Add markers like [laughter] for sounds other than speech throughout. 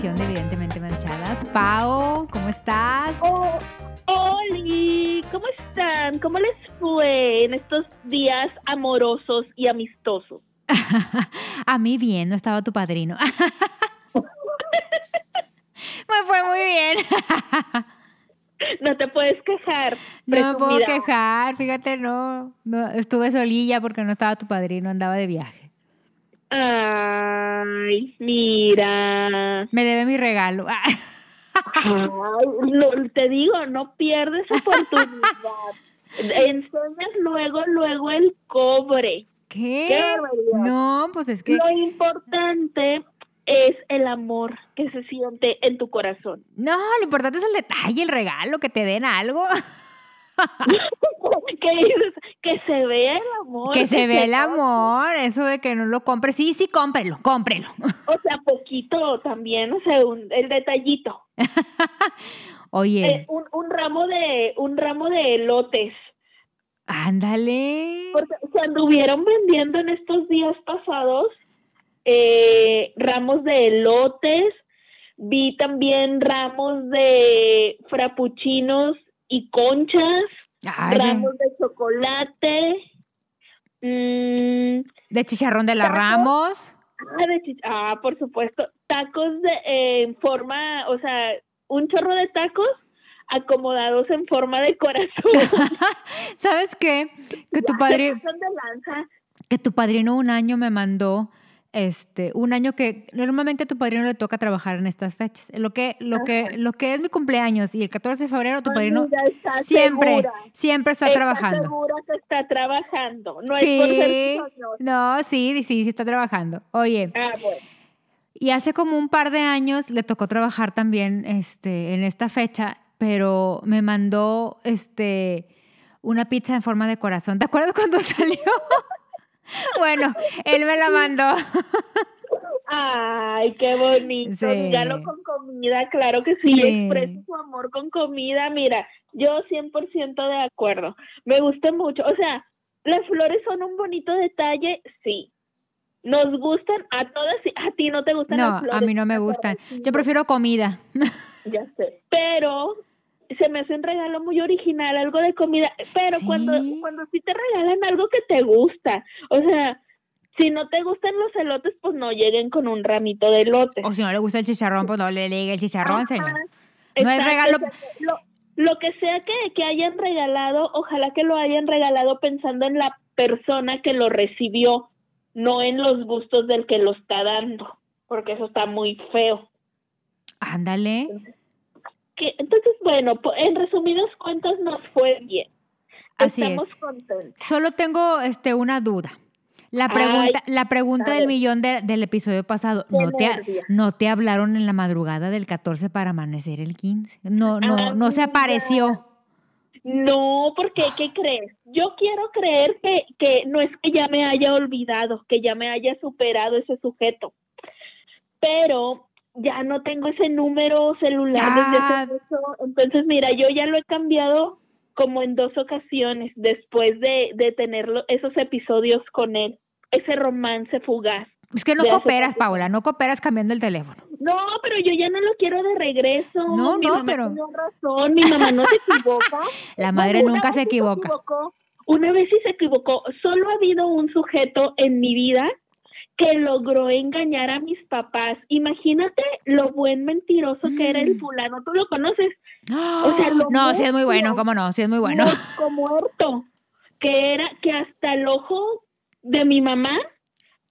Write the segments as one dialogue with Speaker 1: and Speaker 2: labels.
Speaker 1: edición de Evidentemente Manchadas. Pau, ¿cómo estás?
Speaker 2: Oh, Oli, ¿cómo están? ¿Cómo les fue en estos días amorosos y amistosos? [laughs]
Speaker 1: A mí bien, no estaba tu padrino. [laughs] Me fue muy bien. [laughs]
Speaker 2: No te puedes quejar.
Speaker 1: No me puedo quejar, fíjate, no, no. Estuve solilla porque no estaba tu padrino, andaba de viaje.
Speaker 2: Ay, mira.
Speaker 1: Me debe mi regalo. [laughs]
Speaker 2: Ay, no, te digo, no pierdes oportunidad. Enseñas luego, luego el cobre.
Speaker 1: ¿Qué? No, pues es que.
Speaker 2: Lo importante es el amor que se siente en tu corazón.
Speaker 1: No, lo importante es el detalle, el regalo, que te den algo. [laughs] [laughs]
Speaker 2: ¿Qué dices? Que se vea el amor.
Speaker 1: Que se vea el amor, eso de que no lo compre. Sí, sí, cómprelo, cómprelo. [laughs]
Speaker 2: O sea, poquito también, o sea, un- el detallito. [laughs]
Speaker 1: Oye,
Speaker 2: Eh, un, un ramo de un ramo de elotes.
Speaker 1: ándale.
Speaker 2: Porque se anduvieron vendiendo en estos días pasados eh, ramos de elotes. Vi también ramos de frappuccinos y conchas,
Speaker 1: Ay,
Speaker 2: ramos de chocolate. mm,
Speaker 1: de chicharrón de la
Speaker 2: tacos.
Speaker 1: Ramos.
Speaker 2: Ah, de chich- ah, por supuesto. Tacos de, eh, en forma, o sea, un chorro de tacos acomodados en forma de corazón. [laughs]
Speaker 1: ¿Sabes qué? Que tu [laughs] padrino, que tu padrino un año me mandó, este, un año que normalmente a tu padrino le toca trabajar en estas fechas. Lo que, lo que, lo que es mi cumpleaños y el 14 de febrero tu padrino
Speaker 2: Amiga, ¿estás
Speaker 1: siempre,
Speaker 2: segura?
Speaker 1: siempre está
Speaker 2: ¿Estás
Speaker 1: trabajando.
Speaker 2: segura que está trabajando? No es por ser
Speaker 1: Sí, no, sí, sí, sí está trabajando. Oye,
Speaker 2: Ah, bueno.
Speaker 1: y hace como un par de años le tocó trabajar también este, en esta fecha, pero me mandó este, una pizza en forma de corazón. ¿Te acuerdas cuando [laughs] salió? Bueno, él me la mandó.
Speaker 2: Ay, qué bonito.
Speaker 1: Sí.
Speaker 2: Dígalo con comida, claro que sí.
Speaker 1: Sí.
Speaker 2: Expresa su amor con comida. Mira, yo 100% de acuerdo. Me gusta mucho. O sea, las flores son un bonito detalle, sí. Nos gustan a todas. y A ti no te gustan
Speaker 1: No,
Speaker 2: las flores.
Speaker 1: a mí no me gustan. Yo prefiero comida.
Speaker 2: Ya sé. Pero se me hace un regalo muy original, algo de comida. Pero
Speaker 1: Sí.
Speaker 2: cuando, cuando sí te regalan algo que te gusta, o sea, si no te gustan los elotes, pues no lleguen con un ramito de elotes.
Speaker 1: O si no le gusta el chicharrón, pues no le llegue el chicharrón,
Speaker 2: Ajá,
Speaker 1: señor. No es regalo-
Speaker 2: lo que sea que, que hayan regalado, ojalá que lo hayan regalado pensando en la persona que lo recibió, no en los gustos del que lo está dando, porque eso está muy feo.
Speaker 1: Ándale.
Speaker 2: Que entonces bueno en resumidas cuentas nos fue bien
Speaker 1: Así
Speaker 2: estamos contentos
Speaker 1: Solo tengo este, una duda. La
Speaker 2: Ay,
Speaker 1: pregunta, la pregunta del millón de- del episodio pasado, ¿no te. ¿no te hablaron en la madrugada del 14 para amanecer el 15? No, no, no se apareció.
Speaker 2: no porque qué crees yo quiero creer que que no es que ya me haya olvidado que ya me haya superado ese sujeto pero ya no tengo ese número celular desde hace mucho entonces mira yo ya lo he cambiado como en dos ocasiones después de de tener esos episodios con él ese romance fugaz
Speaker 1: Es que no cooperas, Paula, no cooperas cambiando el teléfono.
Speaker 2: No, pero yo ya no lo quiero de regreso.
Speaker 1: No,
Speaker 2: mi
Speaker 1: no,
Speaker 2: mamá
Speaker 1: pero-
Speaker 2: tenía razón, mi mamá no se equivoca. [laughs]
Speaker 1: La madre
Speaker 2: Una
Speaker 1: nunca se equivoca.
Speaker 2: equivocó, una vez sí se equivocó. Solo ha habido un sujeto en mi vida que logró engañar a mis papás. Imagínate lo buen mentiroso que era el
Speaker 1: Mm.
Speaker 2: fulano. ¿Tú lo conoces? O sea, lo
Speaker 1: no, sí es muy bueno, cómo no, sí es muy bueno.
Speaker 2: Muerto, muerto. Que era que hasta el ojo de mi mamá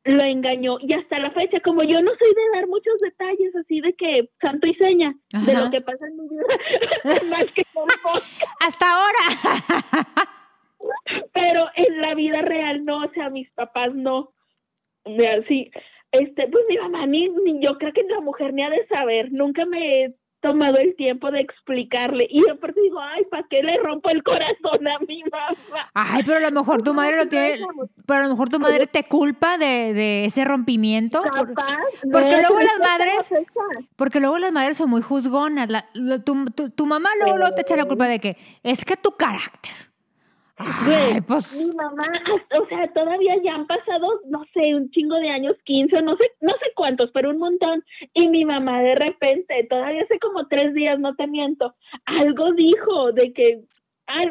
Speaker 2: lo engañó y hasta la fecha, como yo no soy de dar muchos detalles así de que santo y seña de lo que pasa en mi vida, [laughs] más que podcast, [laughs]
Speaker 1: Hasta ahora.
Speaker 2: pero en la vida real no, o sea, mis papás no. Mira, sí, este, pues mi mamá ni, ni yo creo que la mujer ni ha de saber, nunca me he tomado el tiempo de explicarle y aparte digo, ay, ¿para qué le rompo el corazón a mi mamá?
Speaker 1: Ay, pero a lo mejor tu madre lo tiene, pero a lo mejor tu madre te culpa de, de ese rompimiento. por- porque
Speaker 2: no,
Speaker 1: luego las madres- Porque luego las madres son muy juzgonas. La- la- tu, tu- tu mamá luego, luego te echa la culpa de que es que tu carácter.
Speaker 2: Pues... mi mamá, o sea, todavía ya han pasado, no sé, un chingo de años, 15, no sé, no sé cuántos, pero un montón. Y mi mamá de repente, todavía hace como tres días, no te miento, algo dijo de que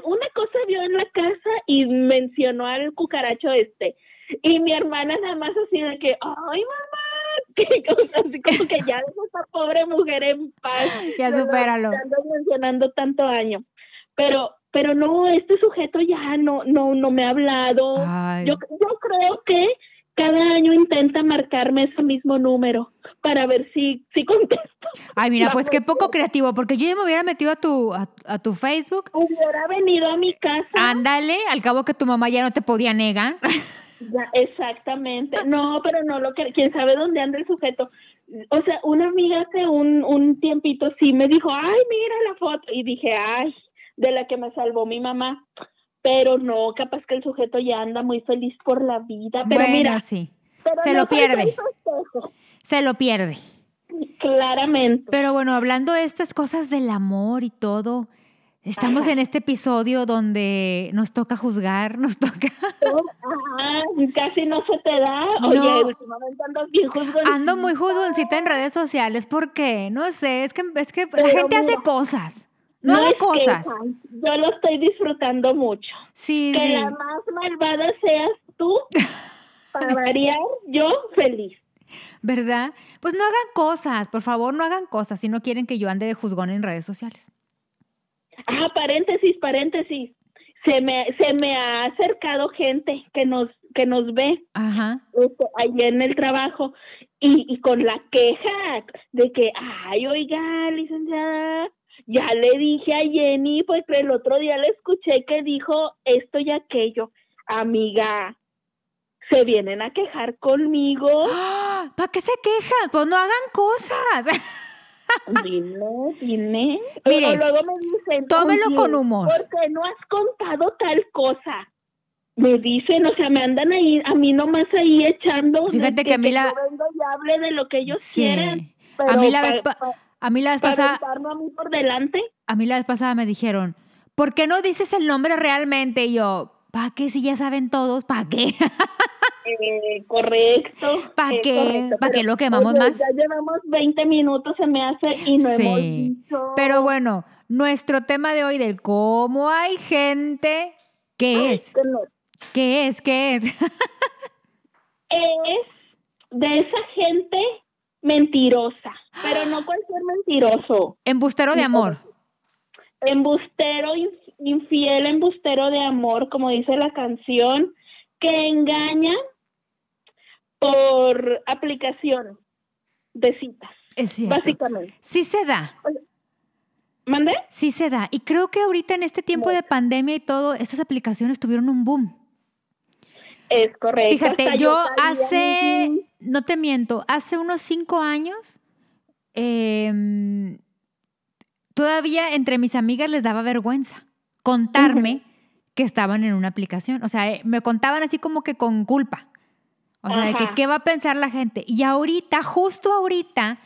Speaker 2: una cosa vio en la casa y mencionó al cucaracho este. Y mi hermana nada más así de que, ay mamá, [laughs] así como que ya dejo esa pobre mujer en paz. [laughs]
Speaker 1: Ya supéralo.
Speaker 2: mencionando tanto año. Pero, pero no, este sujeto ya no, no, no me ha hablado. Yo, yo creo que cada año intenta marcarme ese mismo número para ver si, si contesto.
Speaker 1: Ay, mira, pues qué poco creativo, porque yo ya me hubiera metido a tu, a, tu Facebook.
Speaker 2: Hubiera venido a mi casa.
Speaker 1: Ándale, al cabo que tu mamá ya no te podía negar. [laughs]
Speaker 2: exactamente. No, pero no lo que, quién sabe dónde anda el sujeto. O sea, una amiga hace un, un tiempito sí me dijo, ay, mira la foto. Y dije, ay, de la que me salvó mi mamá. Pero no, capaz que el sujeto ya anda muy feliz por la vida. Pero
Speaker 1: bueno,
Speaker 2: mira,
Speaker 1: sí. Se lo pierde. Se lo pierde.
Speaker 2: Claramente.
Speaker 1: Pero bueno, hablando de estas cosas del amor y todo, Estamos en este episodio donde nos toca juzgar, nos toca. [laughs]
Speaker 2: Ajá, casi no se te da. Oye, últimamente ando bien juzgoncita.
Speaker 1: Ando muy juzgoncita en redes sociales porque, no sé, es que, es que la gente hace cosas. No, hace cosas.
Speaker 2: yo lo estoy disfrutando mucho.
Speaker 1: Sí,
Speaker 2: que la más malvada seas tú, [laughs] para variar, yo feliz.
Speaker 1: ¿Verdad? Pues no hagan cosas, por favor, no hagan cosas si no quieren que yo ande de juzgón en redes sociales.
Speaker 2: Ah, paréntesis, paréntesis. Se me, se me ha acercado gente que nos, que nos ve
Speaker 1: Ajá.
Speaker 2: Este, ahí en el trabajo y, y con la queja de que, ay, oiga, licenciada, ya le dije a Jenny, pues el otro día le escuché que dijo esto y aquello. Amiga, se vienen a quejar conmigo.
Speaker 1: ¡Ah! ¿Para qué se quejan? Pues no hagan cosas. [laughs]
Speaker 2: Dime, dime. Pero luego me dicen,
Speaker 1: tómelo con humor.
Speaker 2: ¿Por qué no has contado tal cosa? Me dicen, o sea, me andan ahí, a mí nomás ahí echando.
Speaker 1: Fíjate que, a mí la.
Speaker 2: y hable de lo que ellos quieran.
Speaker 1: a mí la vez, a mí la vez pasada.
Speaker 2: a mí por delante.
Speaker 1: A mí la vez pasada me dijeron, ¿por qué no dices el nombre realmente? Y yo, ¿para qué si ya saben todos? ¿Para qué? [laughs]
Speaker 2: Eh, correcto. [laughs]
Speaker 1: ¿Para eh, qué? ¿Para qué lo quemamos más?
Speaker 2: Ya llevamos 20 minutos, se me hace, y no hemos dicho.
Speaker 1: Pero bueno, nuestro tema de hoy del cómo hay gente, ¿qué es? ¿Qué es? ¿Qué es? [laughs]
Speaker 2: es de esa gente mentirosa, pero no [gasps] cualquier mentiroso.
Speaker 1: Embustero de amor.
Speaker 2: Embustero, infiel, embustero de amor, como dice la canción, que engaña por aplicación de citas.
Speaker 1: Es cierto.
Speaker 2: Básicamente.
Speaker 1: Sí se da.
Speaker 2: ¿Mande?
Speaker 1: Sí se da. Y creo que ahorita en este tiempo de pandemia y todo, estas aplicaciones tuvieron un boom.
Speaker 2: Es correcto.
Speaker 1: Fíjate, yo, hace, no te miento, hace unos cinco años, em, todavía entre mis amigas les daba vergüenza contarme que estaban en una aplicación. O sea, eh, me contaban así como que con culpa. O sea, de que qué va a pensar la gente. Y ahorita, justo ahorita,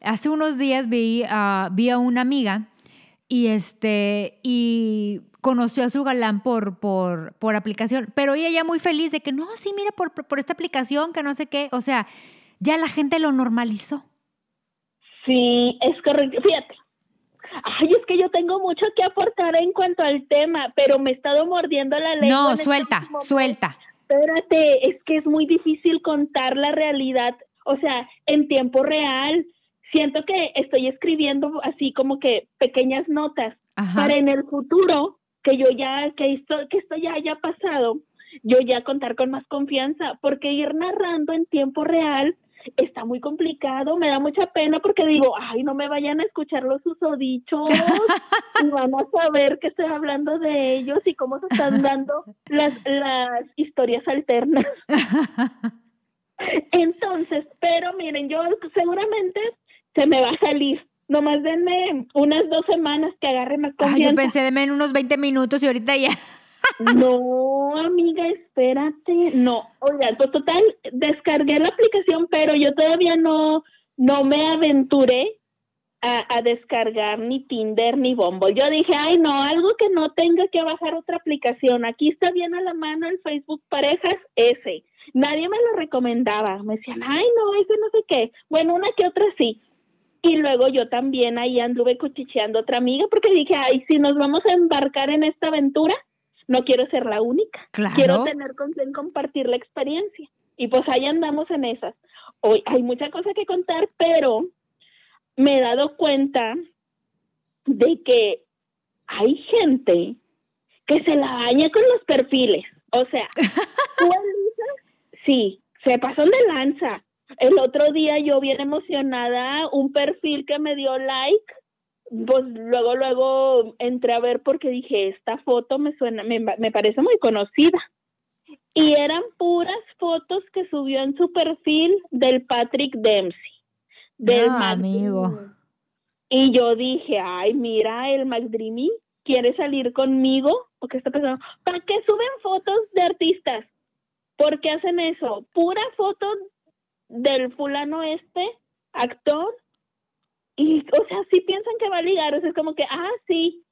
Speaker 1: hace unos días vi, vi a una amiga y este y conoció a su galán por, por, por aplicación, pero ella ya muy feliz de que no, sí, mira, por, por esta aplicación, que no sé qué, o sea, ya la gente lo normalizó.
Speaker 2: Sí, es correcto. Fíjate, Ay, es que yo tengo mucho que aportar en cuanto al tema, pero me he estado mordiendo la lengua.
Speaker 1: No, este suelta, suelta
Speaker 2: espérate, es que es muy difícil contar la realidad, o sea, en tiempo real. Siento que estoy escribiendo así como que pequeñas notas para en el futuro que yo ya, que esto, que esto ya haya pasado, yo ya contar con más confianza, porque ir narrando en tiempo real está muy complicado, me da mucha pena porque digo, ay, no me vayan a escuchar los usodichos [laughs] y van a saber que estoy hablando de ellos y cómo se están dando las, las historias alternas. [laughs] Entonces, pero miren, yo seguramente se me va a salir. Nomás denme unas dos semanas que agarre más confianza.
Speaker 1: Ay, yo pensé denme unos 20 minutos y ahorita ya. [laughs]
Speaker 2: No, amiga, espérate. No, oiga, pues total, descargué la aplicación, pero yo todavía no, no me aventuré a, descargar ni Tinder ni Bumble. Yo dije, ay no, algo que no tenga que bajar otra aplicación. Aquí está bien a la mano el Facebook Parejas, ese. Nadie me lo recomendaba. Me decían, ay no, ese no sé qué. Bueno, una que otra sí. Y luego yo también ahí anduve cuchicheando a otra amiga porque dije, ay, si nos vamos a embarcar en esta aventura, no quiero ser la única. Quiero tener con quien compartir la experiencia. Y pues ahí andamos en esas. Hoy hay mucha cosa que contar, pero me he dado cuenta de que hay gente que se la baña con los perfiles. O sea, [laughs] ¿tú, Sí, se pasó de lanza. El otro día yo bien emocionada, un perfil que me dio like, pues luego, luego entré a ver porque dije, esta foto me suena, me, me parece muy conocida. Y eran puras fotos que subió en su perfil del Patrick Dempsey. Del
Speaker 1: ah, amigo.
Speaker 2: Y yo dije, ay, mira, el McDreamy quiere salir conmigo. ¿O qué está? ¿Para qué suben fotos de artistas? ¿Por qué hacen eso? Pura foto del fulano este, actor. Y, o sea, si piensan que va a ligar, o sea, es como que, ah, sí.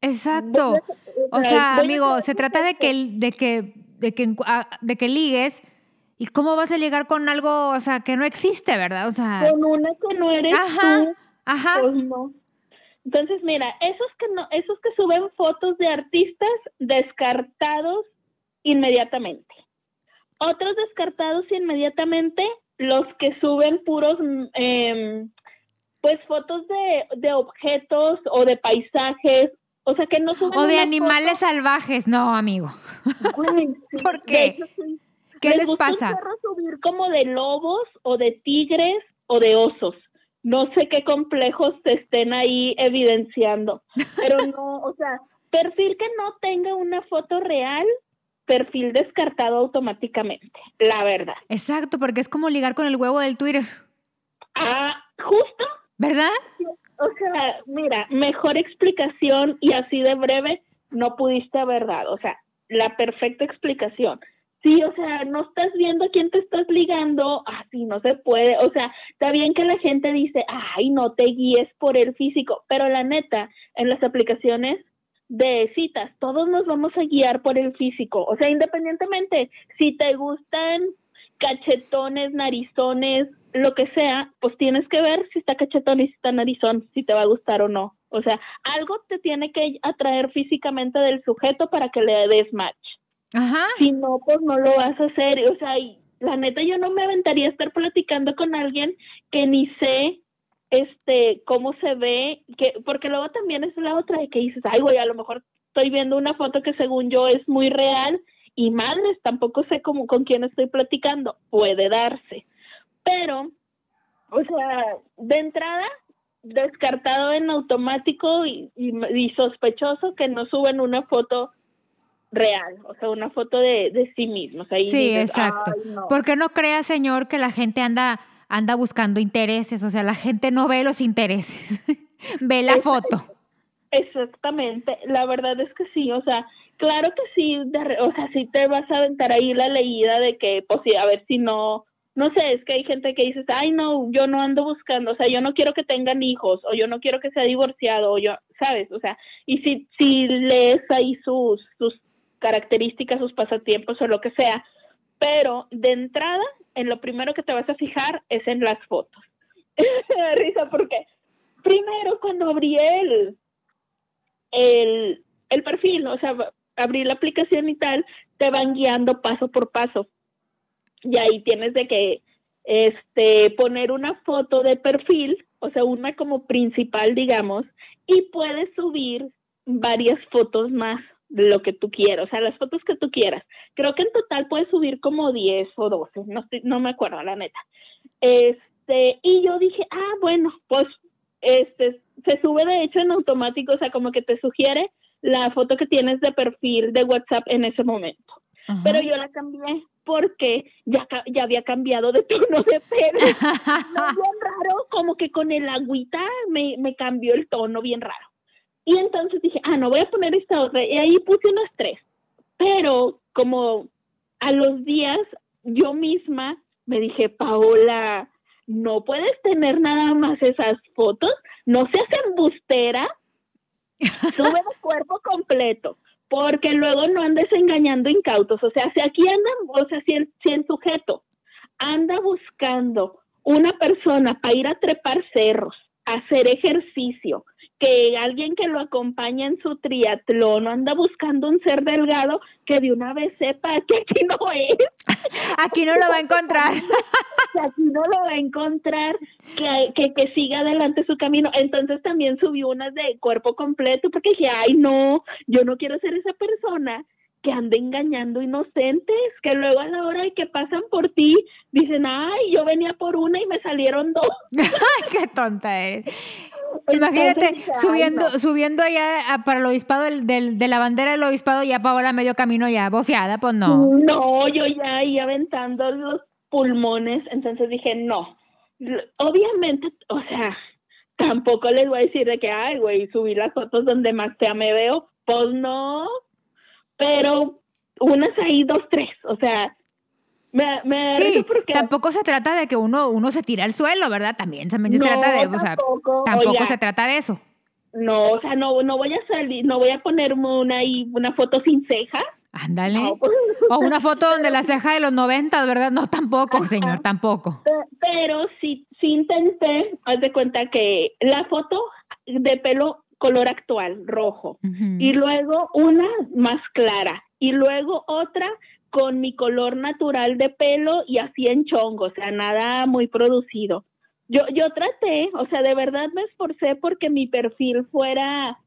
Speaker 1: Exacto. o sea, amigo, se trata de que, de que, de que, ah, de que ligues. ¿Y cómo vas a ligar con algo, o sea, que no existe, verdad? O sea.
Speaker 2: Con una que no eres
Speaker 1: ajá, Ajá.
Speaker 2: Pues no. Entonces, mira, esos que no, esos que suben fotos de artistas descartados inmediatamente. Otros descartados inmediatamente, los que suben puros, eh, pues fotos de, de, objetos o de paisajes, o sea que no suben.
Speaker 1: O de animales salvajes, no, amigo. [laughs] ¿Por qué? ¿Qué les, pasa?
Speaker 2: subir como de lobos o de tigres o de osos. No sé qué complejos te estén ahí evidenciando, pero no, o sea, perfil que no tenga una foto real perfil descartado automáticamente, la verdad.
Speaker 1: Exacto, porque es como ligar con el huevo del Twitter.
Speaker 2: Ah, justo.
Speaker 1: ¿Verdad?
Speaker 2: O sea, mira, mejor explicación y así de breve no pudiste haber dado. O sea, la perfecta explicación. Sí, o sea, no estás viendo a quién te estás ligando, así no se puede. O sea, está bien que la gente dice, ay, no te guíes por el físico, pero la neta, en las aplicaciones de citas, todos nos vamos a guiar por el físico, o sea, independientemente si te gustan cachetones, narizones, lo que sea, pues tienes que ver si está cachetón y si está narizón, si te va a gustar o no. O sea, algo te tiene que atraer físicamente del sujeto para que le des match.
Speaker 1: Ajá.
Speaker 2: Si no, pues no lo vas a hacer. O sea, la neta yo no me aventaría a estar platicando con alguien que ni sé este, cómo se ve, que, porque luego también es la otra de que dices, ay, güey, a lo mejor estoy viendo una foto que según yo es muy real y madres, tampoco sé cómo, con quién estoy platicando, puede darse. Pero, o sea, de entrada, descartado en automático y, y, sospechoso que no suben una foto real, o sea, una foto de, de sí mismos. Ahí
Speaker 1: sí, exacto. Porque no crea, señor, que la gente anda anda buscando intereses, o sea, la gente no ve los intereses, [laughs] ve la foto.
Speaker 2: Exactamente, la verdad es que sí, o sea, claro que sí, o sea, sí te vas a aventar ahí la leída de que, pues sí, a ver si no, no sé, es que hay gente que dice, ay, no, yo no ando buscando, o sea, yo no quiero que tengan hijos, o yo no quiero que sea divorciado, o yo, ¿sabes? O sea, y si, si lees ahí sus, sus características, sus pasatiempos o lo que sea, pero de entrada, en lo primero que te vas a fijar es en las fotos. [laughs] Risa porque primero cuando abrí el, el, el perfil, o sea, abrí la aplicación y tal, te van guiando paso por paso. Y ahí tienes de que este poner una foto de perfil, o sea, una como principal, digamos, y puedes subir varias fotos más lo que tú quieras, o sea, las fotos que tú quieras. Creo que en total puedes subir como 10 o 12, no, no me acuerdo, la neta. Este, y yo dije, ah, bueno, pues este, se sube de hecho en automático, o sea, como que te sugiere la foto que tienes de perfil de WhatsApp en ese momento. Pero yo la cambié porque ya, ya había cambiado de [laughs] tono de pelo. [laughs] bien raro, como que con el agüita me, me cambió el tono bien raro. Y entonces dije, ah, no voy a poner esta otra. Y ahí puse unas tres. Pero como a los días yo misma me dije, Paola, no puedes tener nada más esas fotos, no seas embustera, sube el cuerpo completo, porque luego no andes engañando incautos. O sea, si aquí andan, o sea, el, si el sujeto anda buscando una persona para ir a trepar cerros, hacer ejercicio, que alguien que lo acompaña en su triatlón anda buscando un ser delgado que de una vez sepa que aquí no es. [laughs]
Speaker 1: Aquí no lo va a encontrar. [laughs]
Speaker 2: aquí no lo va a encontrar, que, que, que siga adelante su camino. Entonces también subió unas de cuerpo completo porque dije, ay no, yo no quiero ser esa persona que anda engañando inocentes, que luego a la hora de que pasan por ti dicen, ay, yo venía por una y me salieron dos. [laughs]
Speaker 1: ¡Qué tonta eres! Imagínate subiendo, subiendo allá para el obispado del, de la bandera del obispado ya la medio camino ya bofeada, pues no.
Speaker 2: No, yo ya ahí aventando los pulmones, entonces dije, no. Obviamente, o sea, tampoco les voy a decir de que, ay, güey, subí las fotos donde más fea me veo, pues no. Pero unas ahí, dos, tres, o sea, me, me
Speaker 1: sí, tampoco se trata de que uno, uno se tira al suelo, ¿verdad? También, también se trata de, o sea, tampoco se trata de eso.
Speaker 2: No, o sea, no, no voy a salir, no voy a ponerme una, una foto sin ceja.
Speaker 1: Ándale. Pues. O una foto donde la ceja de los 90, ¿verdad? No, tampoco, señor, tampoco.
Speaker 2: Pero sí, sí intenté, haz de cuenta que la foto de pelo color actual, rojo, y luego una más clara, y luego otra con mi color natural de pelo y así en chongo, o sea, nada muy producido. Yo, yo traté, o sea, de verdad me esforcé porque mi perfil fuera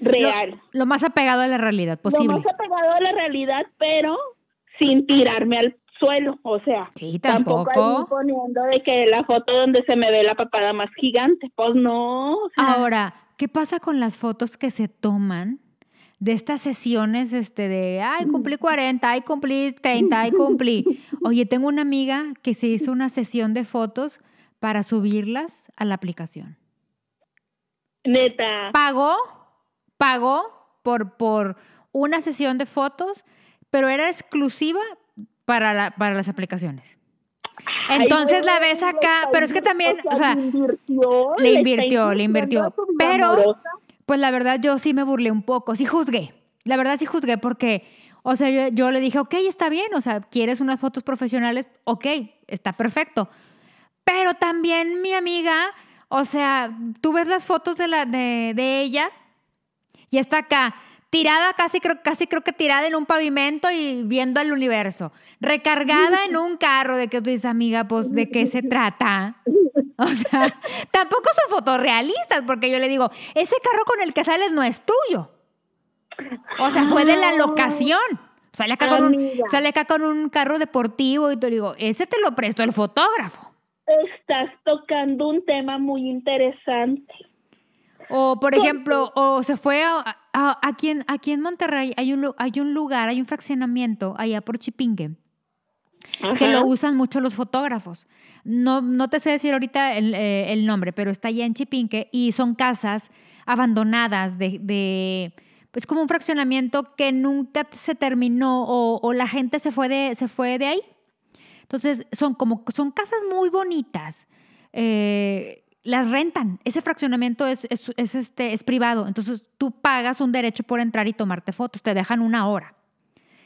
Speaker 2: real.
Speaker 1: Lo, más apegado a la realidad posible.
Speaker 2: Lo más apegado a la realidad, pero sin tirarme al suelo, o sea,
Speaker 1: sí, tampoco,
Speaker 2: poniendo de que la foto donde se me ve la papada más gigante, pues no.
Speaker 1: Ahora, ¿qué pasa con las fotos que se toman de estas sesiones este, de, ay, cumplí 40, ay, cumplí 30, ay, cumplí. Oye, tengo una amiga que se hizo una sesión de fotos para subirlas a la aplicación.
Speaker 2: Neta.
Speaker 1: Pagó, pagó por, por una sesión de fotos, pero era exclusiva para, la, para las aplicaciones. Entonces la ves acá, pero es que también, o sea, le invirtió, le invirtió, pero pues la verdad yo sí me burlé un poco, sí juzgué. La verdad sí juzgué porque, o sea, yo, le dije, ok, está bien, o sea, ¿quieres unas fotos profesionales? Ok, está perfecto. Pero también mi amiga, o sea, tú ves las fotos de, la, de, de ella y está acá, tirada casi creo, casi creo que tirada en un pavimento y viendo el universo, recargada en un carro de que tú dices, amiga, pues, ¿de qué se trata? O sea, [laughs] tampoco son fotorrealistas, porque yo le digo, ese carro con el que sales no es tuyo. O sea, fue de la ah. locación. Sale acá, con un, sale acá con un carro deportivo y te digo, ese te lo prestó el fotógrafo.
Speaker 2: Estás tocando un tema muy interesante.
Speaker 1: O, por ejemplo, o se fue a, aquí, en, aquí en Monterrey, hay un, hay un lugar, hay un fraccionamiento allá por Chipinque, que lo usan mucho los fotógrafos. No, no te sé decir ahorita eh, el, nombre, pero está allá en Chipinque y son casas abandonadas de, de pues como un fraccionamiento que nunca se terminó o, la gente se fue de, se fue de ahí. Entonces son como, son casas muy bonitas. Eh, las rentan. Ese fraccionamiento es, es, este, es privado. Entonces tú pagas un derecho por entrar y tomarte fotos. Te dejan una hora.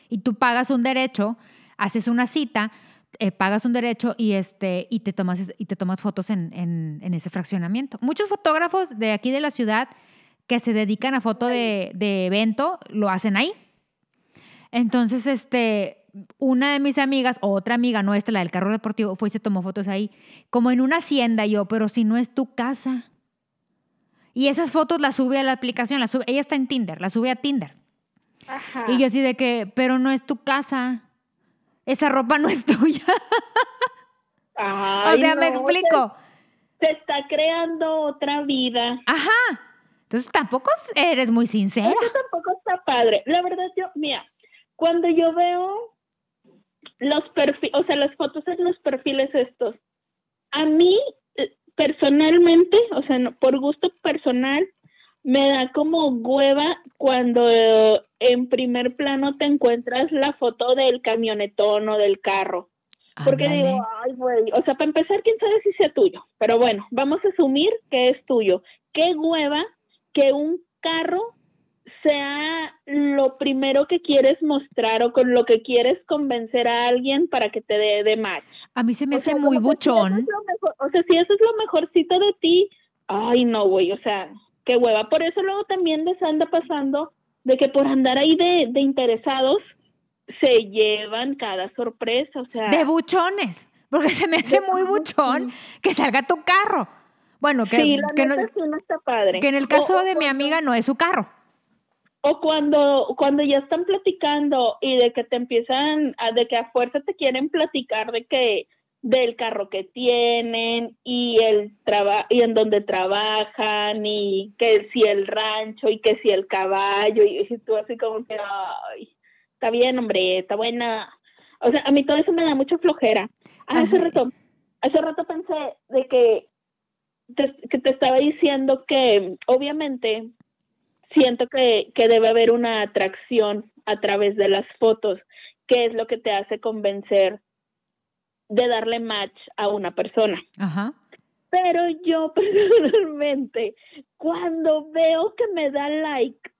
Speaker 1: Y tú pagas un derecho, haces una cita, eh, pagas un derecho y, este, y, te, tomas, y te tomas fotos en, en, ese fraccionamiento. Muchos fotógrafos de aquí de la ciudad que se dedican a foto de, de evento lo hacen ahí. Entonces, este, una de mis amigas, otra amiga nuestra, la del carro deportivo, fue y se tomó fotos ahí, como en una hacienda yo, pero si no es tu casa. Y esas fotos las sube a la aplicación, la sube, ella está en Tinder, la sube a Tinder. Y yo así de que, pero no es tu casa esa ropa no es [laughs] tuya. o sea, me explico.
Speaker 2: Se, está creando otra vida.
Speaker 1: Ajá. Entonces tampoco eres muy sincera.
Speaker 2: Eso tampoco está padre. La verdad, yo, mira, cuando yo veo los perfiles, o sea, las fotos en los perfiles estos, a mí eh, personalmente, o sea, por gusto personal, me da como hueva cuando en primer plano te encuentras la foto del camionetón o del carro. Porque digo, ay, güey, o sea, para empezar, quién sabe si sea tuyo. Pero bueno, vamos a asumir que es tuyo. Qué hueva que un carro sea lo primero que quieres mostrar o con lo que quieres convencer a alguien para que te dé de match.
Speaker 1: A mí se me
Speaker 2: O
Speaker 1: hace
Speaker 2: sea,
Speaker 1: muy
Speaker 2: que si
Speaker 1: buchón.
Speaker 2: es mejor- o sea, si eso es lo mejorcito de ti, ay, no, güey, o sea, qué hueva. Por eso luego también les anda pasando de que por andar ahí de, de interesados se llevan cada sorpresa, o sea...
Speaker 1: De buchones. Porque se me hace muy buchón que salga tu carro. Bueno, que,
Speaker 2: sí, la
Speaker 1: que, no-
Speaker 2: sí no está padre.
Speaker 1: que en el caso
Speaker 2: o
Speaker 1: de mi amiga no es su carro.
Speaker 2: O cuando, cuando ya están platicando y de que te empiezan, a, de que a fuerza te quieren platicar de que del carro que tienen y el traba y en donde trabajan y que si el rancho y que si el caballo y, y tú así como que ay, está bien hombre, está buena. O sea, a mí todo eso me da mucha flojera. Ah, Hace rato, hace rato pensé de que te, que te estaba diciendo que obviamente siento que, que debe haber una atracción a través de las fotos, que es lo que te hace convencer de darle match a una persona.
Speaker 1: Ajá.
Speaker 2: Pero yo [laughs] personalmente, cuando veo que me da like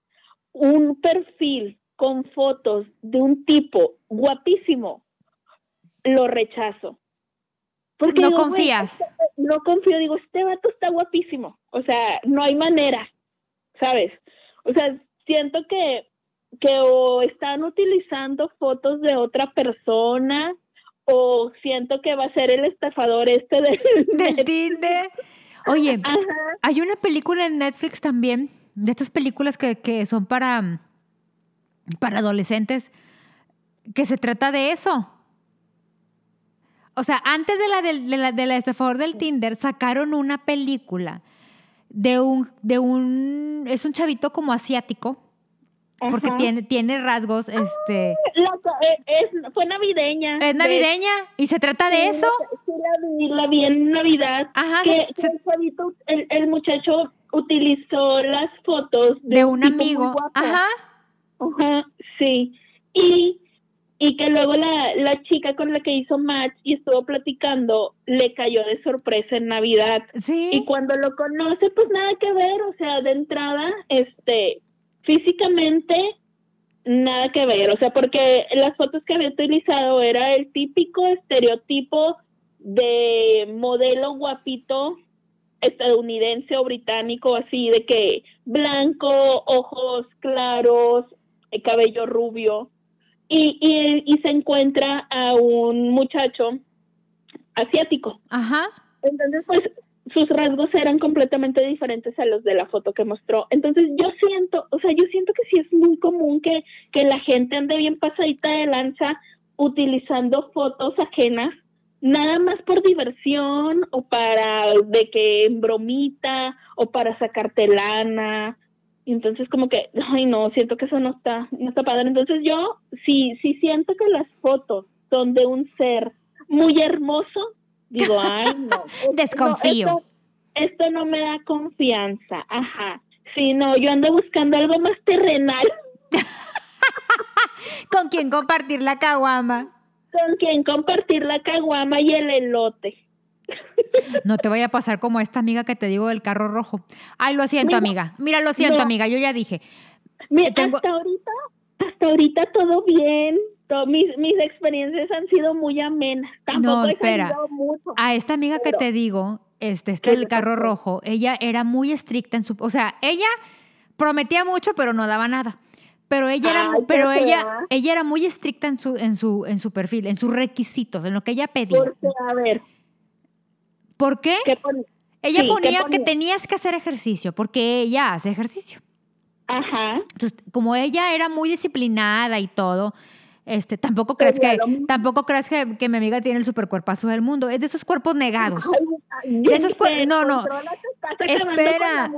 Speaker 2: un perfil con fotos de un tipo guapísimo, lo rechazo. Porque
Speaker 1: No
Speaker 2: digo,
Speaker 1: confías.
Speaker 2: este- no confío, digo, este vato está guapísimo. O sea, no hay manera, ¿sabes? O sea, siento que, que o están utilizando fotos de otra persona o siento que va a ser el estafador este del, [laughs]
Speaker 1: Del Tinder. Oye,
Speaker 2: Ajá.
Speaker 1: hay una película en Netflix también, de estas películas que, que son para, para adolescentes, que se trata de eso. O sea, antes de la del, de la, de la estafador del Tinder, sacaron una película de un, de un, es un chavito como asiático, porque tiene, tiene rasgos, este,
Speaker 2: La co- eh, es, fue navideña.
Speaker 1: es
Speaker 2: de-
Speaker 1: navideña y se trata de eso.
Speaker 2: la- la vi, la vi en Navidad.
Speaker 1: Ajá,
Speaker 2: que,
Speaker 1: se-
Speaker 2: que
Speaker 1: se-
Speaker 2: el, chavito- el, el muchacho utilizó las fotos de,
Speaker 1: de un
Speaker 2: muy
Speaker 1: amigo. Ajá.
Speaker 2: Ajá, sí. Y, y que luego la, la chica con la que hizo match y estuvo platicando le cayó de sorpresa en Navidad.
Speaker 1: Sí.
Speaker 2: Y cuando lo conoce, pues nada que ver, o sea, de entrada, este, físicamente, nada que ver, o sea, porque las fotos que había utilizado era el típico estereotipo de modelo guapito estadounidense o británico, así de que blanco, ojos claros, eh, cabello rubio, y, y, y se encuentra a un muchacho asiático.
Speaker 1: Ajá.
Speaker 2: Entonces, pues sus rasgos eran completamente diferentes a los de la foto que mostró. Entonces, yo siento, o sea, yo siento que sí es muy común que, que la gente ande bien pasadita de lanza utilizando fotos ajenas, nada más por diversión o para de que en bromita o para sacarte lana. Entonces, como que, ay, no, siento que eso no está, no está padre. Entonces, yo sí, sí siento que las fotos son de un ser muy hermoso, digo, [laughs] ay, no. esto-
Speaker 1: Desconfío.
Speaker 2: esto, esto no me da confianza, ajá. Sí, no, yo ando buscando algo más terrenal [laughs]
Speaker 1: ¿Con quién compartir la caguama?
Speaker 2: con quien compartir la caguama y el elote.
Speaker 1: No te vaya a pasar como esta amiga que te digo del carro rojo. Ay, lo siento,
Speaker 2: Mira,
Speaker 1: amiga. Mira, lo siento, amiga. Yo ya dije.
Speaker 2: Mira,
Speaker 1: Tengo-
Speaker 2: hasta ahorita, hasta ahorita todo bien. Mis, mis experiencias han sido muy amenas. Tampoco
Speaker 1: No, espera.
Speaker 2: mucho.
Speaker 1: A esta amiga que te digo, este, este
Speaker 2: ¿Qué
Speaker 1: del
Speaker 2: le
Speaker 1: carro rojo, ella era muy estricta en su, o sea, ella prometía mucho, pero no daba nada. Pero ella era,
Speaker 2: Ay,
Speaker 1: pero ella,
Speaker 2: fea.
Speaker 1: ella era muy estricta en su, en su, en su perfil, en sus requisitos, en lo que ella pedía.
Speaker 2: Porque, a ver,
Speaker 1: ¿Por qué?
Speaker 2: ¿qué pon-
Speaker 1: Ella
Speaker 2: sí, ¿qué
Speaker 1: ponía que
Speaker 2: ponía?
Speaker 1: tenías que hacer ejercicio, porque ella hace ejercicio.
Speaker 2: Ajá.
Speaker 1: Entonces, como ella era muy disciplinada y todo, este, tampoco crees que, tampoco crees que, que mi amiga tiene el supercuerpazo del mundo. Es de esos cuerpos negados.
Speaker 2: Ay, yo
Speaker 1: Esos
Speaker 2: dije,
Speaker 1: cuer- no, no. Espera.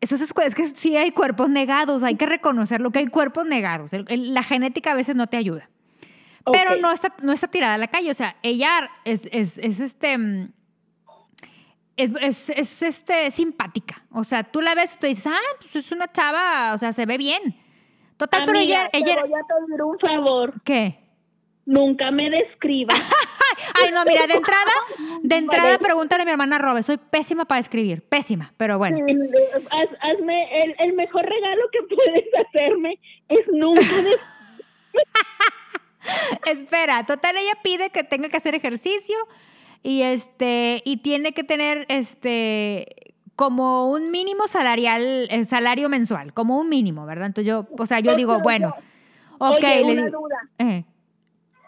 Speaker 1: Esos es, es que sí hay cuerpos negados, hay que reconocerlo que hay cuerpos negados. El- el- la genética a veces no te ayuda. Pero
Speaker 2: Ok.
Speaker 1: no está, no está tirada a la calle. O sea, ella es, es, es este. Es, es, es, este, simpática. O sea, tú la ves y tú dices, ah, pues es una chava, o sea, se ve bien. Total, pero
Speaker 2: Amiga,
Speaker 1: ella,
Speaker 2: te
Speaker 1: ella
Speaker 2: voy a pedir un favor.
Speaker 1: ¿Qué?
Speaker 2: Nunca me describas. [laughs]
Speaker 1: Ay, no, mira, de entrada, [laughs] de entrada pregúntale a mi hermana Robe, soy pésima para escribir, pésima, pero bueno.
Speaker 2: hazme, el, el, mejor regalo que puedes hacerme es nunca... [laughs]
Speaker 1: Espera, total, ella pide que tenga que hacer ejercicio y este, y tiene que tener este como un mínimo salarial, el salario mensual, como un mínimo, ¿verdad? Entonces yo, o sea, yo digo, bueno, ok, le
Speaker 2: eh.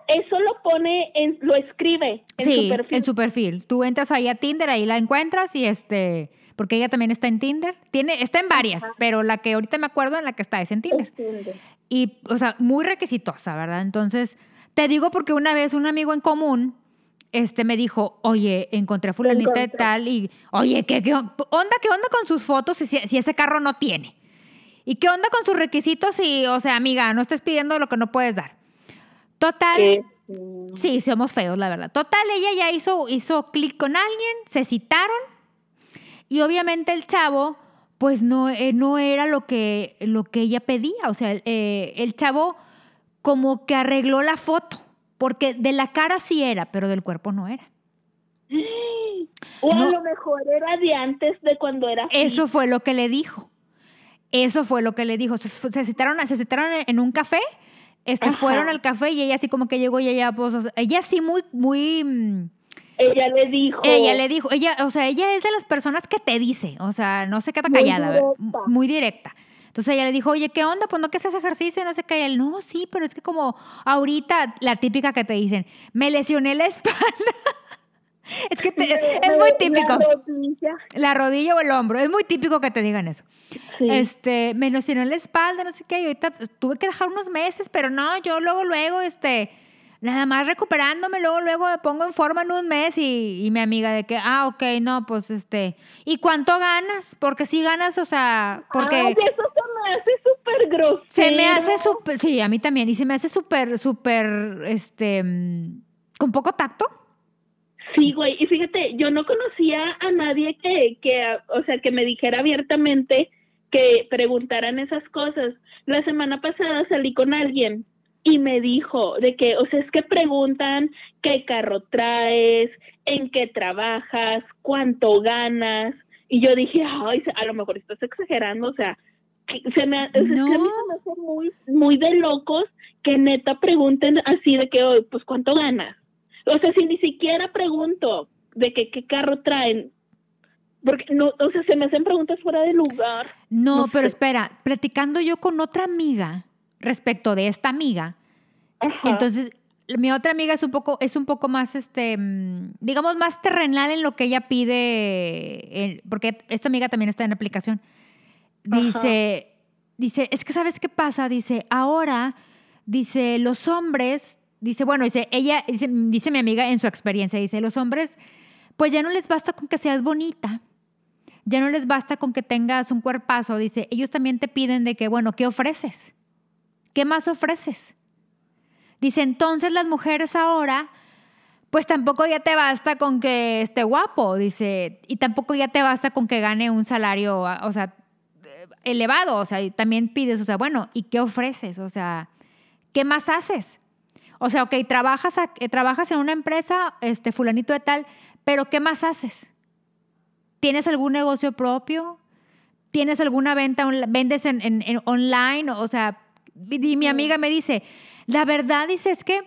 Speaker 2: Eso lo pone, en, lo escribe en
Speaker 1: su perfil. en su perfil. Tú entras ahí a Tinder, ahí la encuentras y este, porque ella también está en Tinder. Tiene, está en varias, pero la que ahorita me acuerdo en la que está es en Tinder. Y, o sea, muy requisitosa, ¿verdad? Entonces, te digo porque una vez un amigo en común este me dijo, oye, encontré a fulanita de tal y, oye, ¿qué, ¿qué, onda? ¿Qué onda con sus fotos si, si, ese carro no tiene? ¿Y qué onda con sus requisitos si, o sea, amiga, no estés pidiendo lo que no puedes dar? Total. sí, somos feos, la verdad. Total, ella ya hizo, hizo clic con alguien, se citaron y obviamente el chavo, pues no, eh, no era lo que, lo que ella pedía. O sea, eh, el chavo como que arregló la foto porque de la cara sí era, pero del cuerpo no era.
Speaker 2: O a lo mejor era de antes de cuando era.
Speaker 1: Eso fue lo que le dijo. Eso fue lo que le dijo. Se, se citaron, se citaron en un café. Este, fueron al café y ella así como que llegó y ella, pues, ella sí muy, muy...
Speaker 2: Mm, ella le dijo.
Speaker 1: Ella le dijo, ella, o sea, ella es de las personas que te dice, o sea, no se queda callada, muy directa. Entonces ella le dijo, oye, ¿qué onda? Pues no que haces ejercicio y no sé qué. Y él, no, sí, pero es que como ahorita, la típica que te dicen, me lesioné la [laughs] espalda. es que [laughs] es muy típico. La rodilla. la rodilla. o el hombro. Es muy típico que te digan eso. Este, me lesioné la espalda, no sé qué. Y ahorita pues, tuve que dejar unos meses, pero no, yo luego, luego, este nada más recuperándome, luego, luego me pongo en forma en un mes y, mi amiga de que, ah, ok, no, pues este, ¿y cuánto ganas? Porque si ganas, o sea, porque...
Speaker 2: Ay, eso se me hace súper grosero.
Speaker 1: Se me hace súper, sí, a mí también, y se me hace súper, súper, este, con poco tacto.
Speaker 2: Sí, güey, y fíjate, yo no conocía a nadie que, que, o sea, que me dijera abiertamente que preguntaran esas cosas. La semana pasada salí con alguien y me dijo de que, o sea, es que preguntan qué carro traes, en qué trabajas, cuánto ganas. Y yo dije, ay, a lo mejor estás exagerando, o sea, se me, es que a mí se me hace muy, muy de locos que neta pregunten así de que, pues, ¿cuánto ganas? O sea, si ni siquiera pregunto de que qué carro traen, porque no, o sea, se me hacen preguntas fuera de lugar.
Speaker 1: No, pero espera, platicando yo con otra amiga, respecto de esta amiga. Entonces, mi otra amiga es un poco, es un poco más, este, mm, digamos, más terrenal en lo que ella pide, porque esta amiga también está en la aplicación. Dice, dice, es que sabes qué pasa, dice, ahora, dice, los hombres, dice, bueno, dice, ella, dice, dice mi amiga en su experiencia, dice, los hombres, pues ya no les basta con que seas bonita, ya no les basta con que tengas un cuerpazo, dice, ellos también te piden de que, bueno, ¿qué ofreces? ¿Qué más ofreces? Dice, entonces las mujeres ahora, pues tampoco ya te basta con que esté guapo, dice, y tampoco ya te basta con que gane un salario, o sea, elevado, o sea, y también pides, o sea, bueno, ¿y qué ofreces? O sea, ¿qué más haces? O sea, ok, trabajas, eh, trabajas en una empresa, este, fulanito de tal, pero ¿qué más haces? ¿Tienes algún negocio propio? ¿Tienes alguna venta? ¿Vendes en, en online? O sea, y mi amiga me dice, la verdad, dice, es que,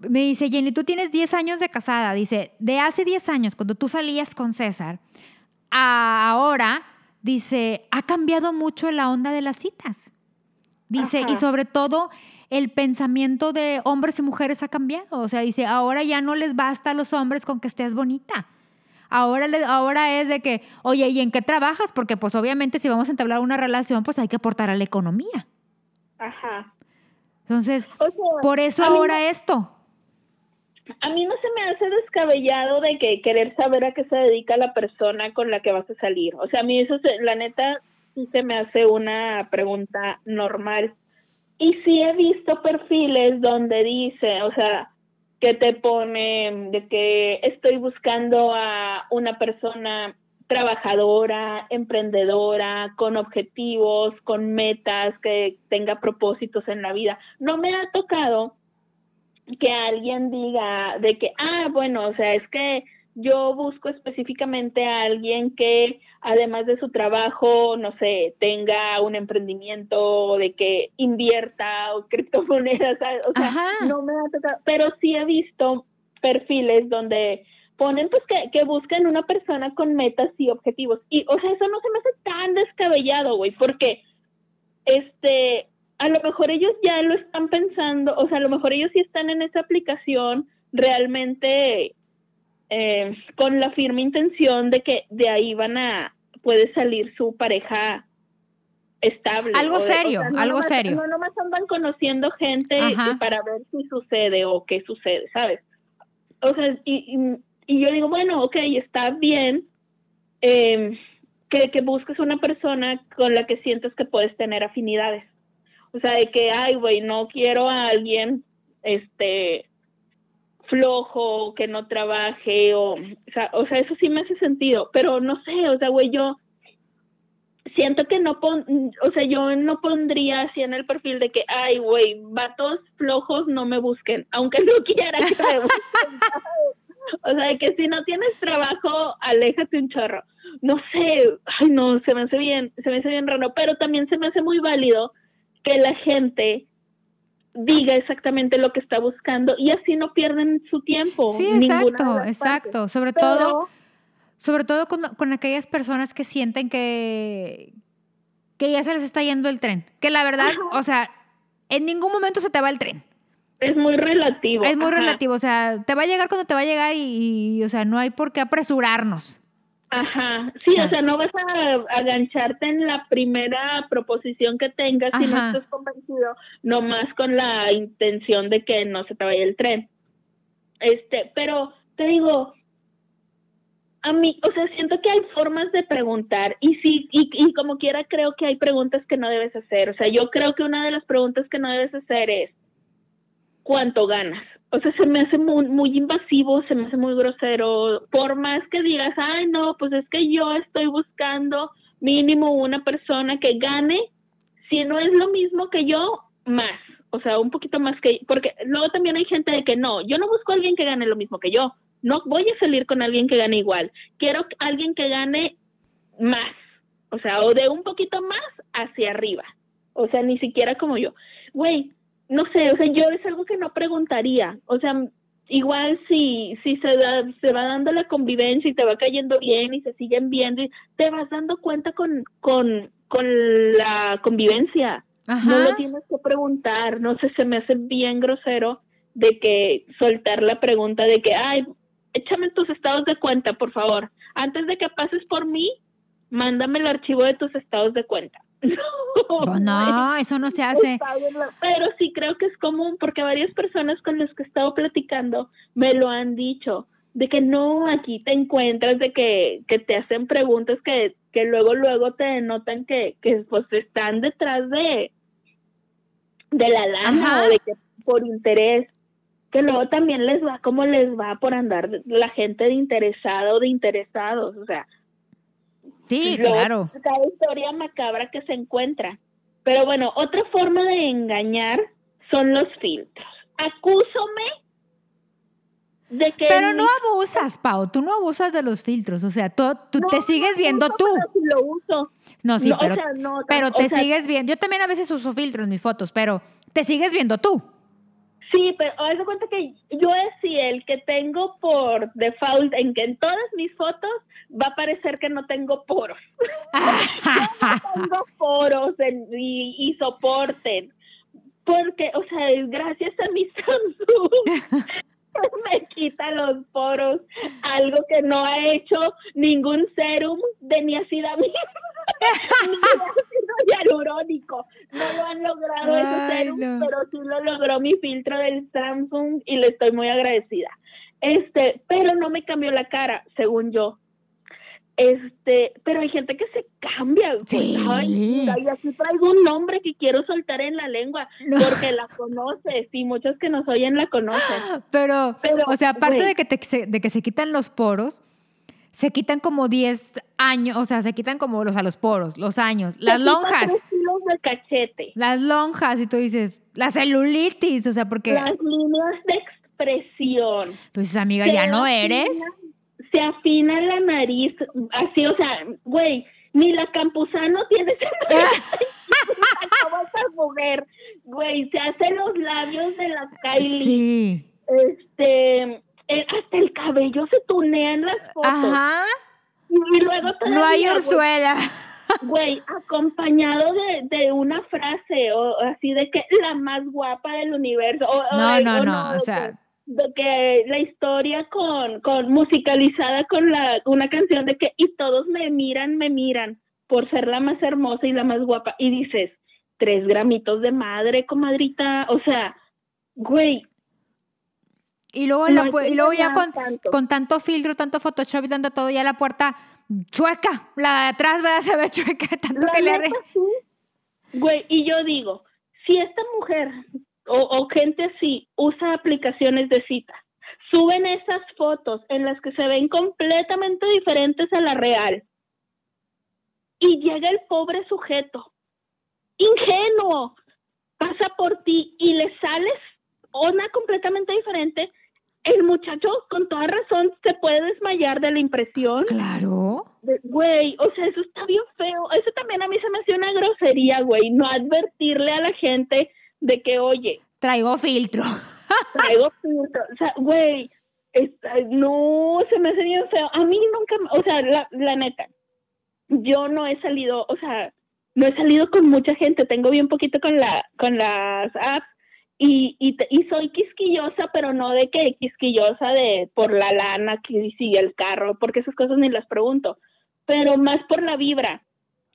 Speaker 1: me dice, Jenny, tú tienes 10 años de casada. Dice, de hace 10 años, cuando tú salías con César, a ahora, dice, ha cambiado mucho la onda de las citas. Dice, y sobre todo el pensamiento de hombres y mujeres ha cambiado. O sea, dice, ahora ya no les basta a los hombres con que estés bonita. Ahora, ahora es de que, oye, ¿y en qué trabajas? Porque pues obviamente si vamos a entablar una relación, pues hay que aportar a la economía.
Speaker 2: Ajá.
Speaker 1: Entonces, por eso ahora esto.
Speaker 2: A mí no se me hace descabellado de que querer saber a qué se dedica la persona con la que vas a salir. O sea, a mí eso, la neta, sí se me hace una pregunta normal. Y sí he visto perfiles donde dice, o sea, que te pone de que estoy buscando a una persona trabajadora, emprendedora, con objetivos, con metas, que tenga propósitos en la vida. No me ha tocado que alguien diga de que, ah, bueno, o sea, es que yo busco específicamente a alguien que además de su trabajo, no sé, tenga un emprendimiento de que invierta o [laughs] criptomonedas, o sea, no me ha tocado, pero sí he visto perfiles donde ponen pues que, que buscan una persona con metas y objetivos. Y, o sea, eso no se me hace tan descabellado, güey, porque, este, a lo mejor ellos ya lo están pensando, o sea, a lo mejor ellos sí están en esa aplicación realmente eh, con la firme intención de que de ahí van a, puede salir su pareja estable.
Speaker 1: Algo serio, algo serio.
Speaker 2: No nomás andan conociendo gente para ver si sucede o qué sucede, ¿sabes? O sea, y, y, yo digo, bueno, ok, está bien eh, que, que busques una persona con la que sientes que puedes tener afinidades. O sea, de que, ay, güey, no quiero a alguien, este, flojo, que no trabaje, o, o sea, o sea, eso sí me hace sentido, pero no sé, o sea, güey, yo siento que no pon, o sea, yo no pondría así en el perfil de que, ay, güey, vatos flojos no me busquen, aunque no quiera que me [laughs] busquen. [laughs] o sea, que si no tienes trabajo, aléjate un chorro. No sé, ay, no, se me hace bien, se me hace bien raro, pero también se me hace muy válido que la gente diga exactamente lo que está buscando y así no pierden su tiempo.
Speaker 1: Sí, exacto, exacto. Sobre todo, sobre todo con, aquellas personas que sienten que, que ya se les está yendo el tren. Que la verdad, o sea, en ningún momento se te va el tren.
Speaker 2: Es muy relativo.
Speaker 1: Es muy relativo, o sea, te va a llegar cuando te va a llegar y, o sea, no hay por qué apresurarnos.
Speaker 2: Ajá, sí, o sea, no vas a agancharte en la primera proposición que tengas si no estás convencido, nomás con la intención de que no se te vaya el tren. Este, pero te digo, a mí, o sea, siento que hay formas de preguntar y sí, y, y como quiera creo que hay preguntas que no debes hacer. O sea, yo creo que una de las preguntas que no debes hacer es, ¿cuánto ganas? o sea, se me hace muy, muy invasivo, se me hace muy grosero. Por más que digas, ay, no, pues es que yo estoy buscando mínimo una persona que gane, si no es lo mismo que yo, más. O sea, un poquito más que... Porque luego también hay gente de que no, yo no busco a alguien que gane lo mismo que yo. No voy a salir con alguien que gane igual. Quiero alguien que gane más. O sea, o de un poquito más hacia arriba. O sea, ni siquiera como yo. Güey, no sé, o sea, yo es algo que no preguntaría, o sea, igual si, si se, da, se va dando la convivencia y te va cayendo bien y se siguen viendo, y te vas dando cuenta con, con, con la convivencia. No lo tienes que preguntar, no sé, se me hace bien grosero de que soltar la pregunta de que, ay, échame tus estados de cuenta, por favor. Antes de que pases por mí, mándame el archivo de tus estados de cuenta. [laughs]
Speaker 1: No, no, eso no se hace.
Speaker 2: Pero sí creo que es común porque varias personas con las que he estado platicando me lo han dicho, de que no, aquí te encuentras, de que, que te hacen preguntas que, que luego, luego te denotan que, que pues están detrás de, de la lana o de que por interés que luego también les va como les va por andar la gente de interesado o de interesados, o sea,
Speaker 1: Sí, claro.
Speaker 2: Cada historia macabra que se encuentra. Pero bueno, otra forma de engañar son los filtros. Acúsome de que...
Speaker 1: Pero no abusas, Pau, tú no abusas de los filtros, o sea, tú, tú te sigues viendo tú.
Speaker 2: lo uso.
Speaker 1: No, sí, pero, pero te sigues viendo. Yo también a veces uso filtros en mis fotos, pero te sigues viendo tú.
Speaker 2: Sí, pero haz de cuenta que yo es el que tengo por default en que en todas mis fotos va a parecer que no tengo poros. [laughs] no tengo poros y, soporten. Porque, o sea, gracias a mi [laughs] Samsung [laughs] me quita los poros, algo que no ha hecho ningún serum de niacidamida [laughs] ni ácido hialurónico. No lo han logrado ese serum, pero sí lo logró mi filtro del Samsung y le estoy muy agradecida. Este, pero no me cambió la cara, según yo. Este, pero hay gente que se cambia. Sí. y así traigo un nombre que quiero soltar en la lengua porque la conoces y muchos que nos oyen la conocen.
Speaker 1: Pero, o sea, aparte de que, te, de que se quitan los poros, se quitan como 10 años, o sea, se quitan como los a los poros, los años, las lonjas.
Speaker 2: de cachete.
Speaker 1: Las lonjas, y tú dices, La celulitis, o sea, porque...
Speaker 2: Las líneas de expresión.
Speaker 1: Tú dices, amiga, ya no eres.
Speaker 2: Se afina la nariz, así, o sea, güey, ni la Campuzano tiene esa [laughs] esa mujer, güey, se hace los labios de la Kylie.
Speaker 1: Sí.
Speaker 2: Este, eh, hasta el cabello se tunea en las fotos.
Speaker 1: Ajá.
Speaker 2: Y luego todavía,
Speaker 1: No hay orzuela.
Speaker 2: Güey, acompañado de, de una frase, o así de que la más guapa del universo. O, o-
Speaker 1: No, no,
Speaker 2: o
Speaker 1: no, o sea,
Speaker 2: que- de que la historia con, con musicalizada con la una canción de que y todos me miran, me miran por ser la más hermosa y la más guapa. Y dices, tres gramitos de madre, comadrita. O sea, güey,
Speaker 1: y luego,
Speaker 2: no
Speaker 1: la y luego ya con,
Speaker 2: tanto.
Speaker 1: con tanto filtro, tanto Photoshop y tanto todo, ya la puerta chueca. La de atrás, ¿verdad? [laughs] Se ve chueca, tanto
Speaker 2: La
Speaker 1: que le.
Speaker 2: Güey, y yo digo, si esta mujer o, o gente así usa aplicaciones de cita, suben esas fotos en las que se ven completamente diferentes a la real, y llega el pobre sujeto, ingenuo, pasa por ti y le sales una completamente diferente, el muchacho con toda razón se puede desmayar de la impresión.
Speaker 1: Claro.
Speaker 2: Güey, o sea, eso está bien feo. Eso también a mí se me hace una grosería, güey. No advertirle a la gente de que, oye,
Speaker 1: Traigo filtro.
Speaker 2: traigo [laughs] filtro. O sea, güey, no, se me hace bien feo. A mí nunca, o sea, la, la neta, yo no he salido, o sea, no he salido con mucha gente. Tengo bien poquito con la, con las apps. Y, y, y soy quisquillosa, pero no de que quisquillosa de por la lana que sigue el carro, porque esas cosas ni las pregunto, pero más por la vibra.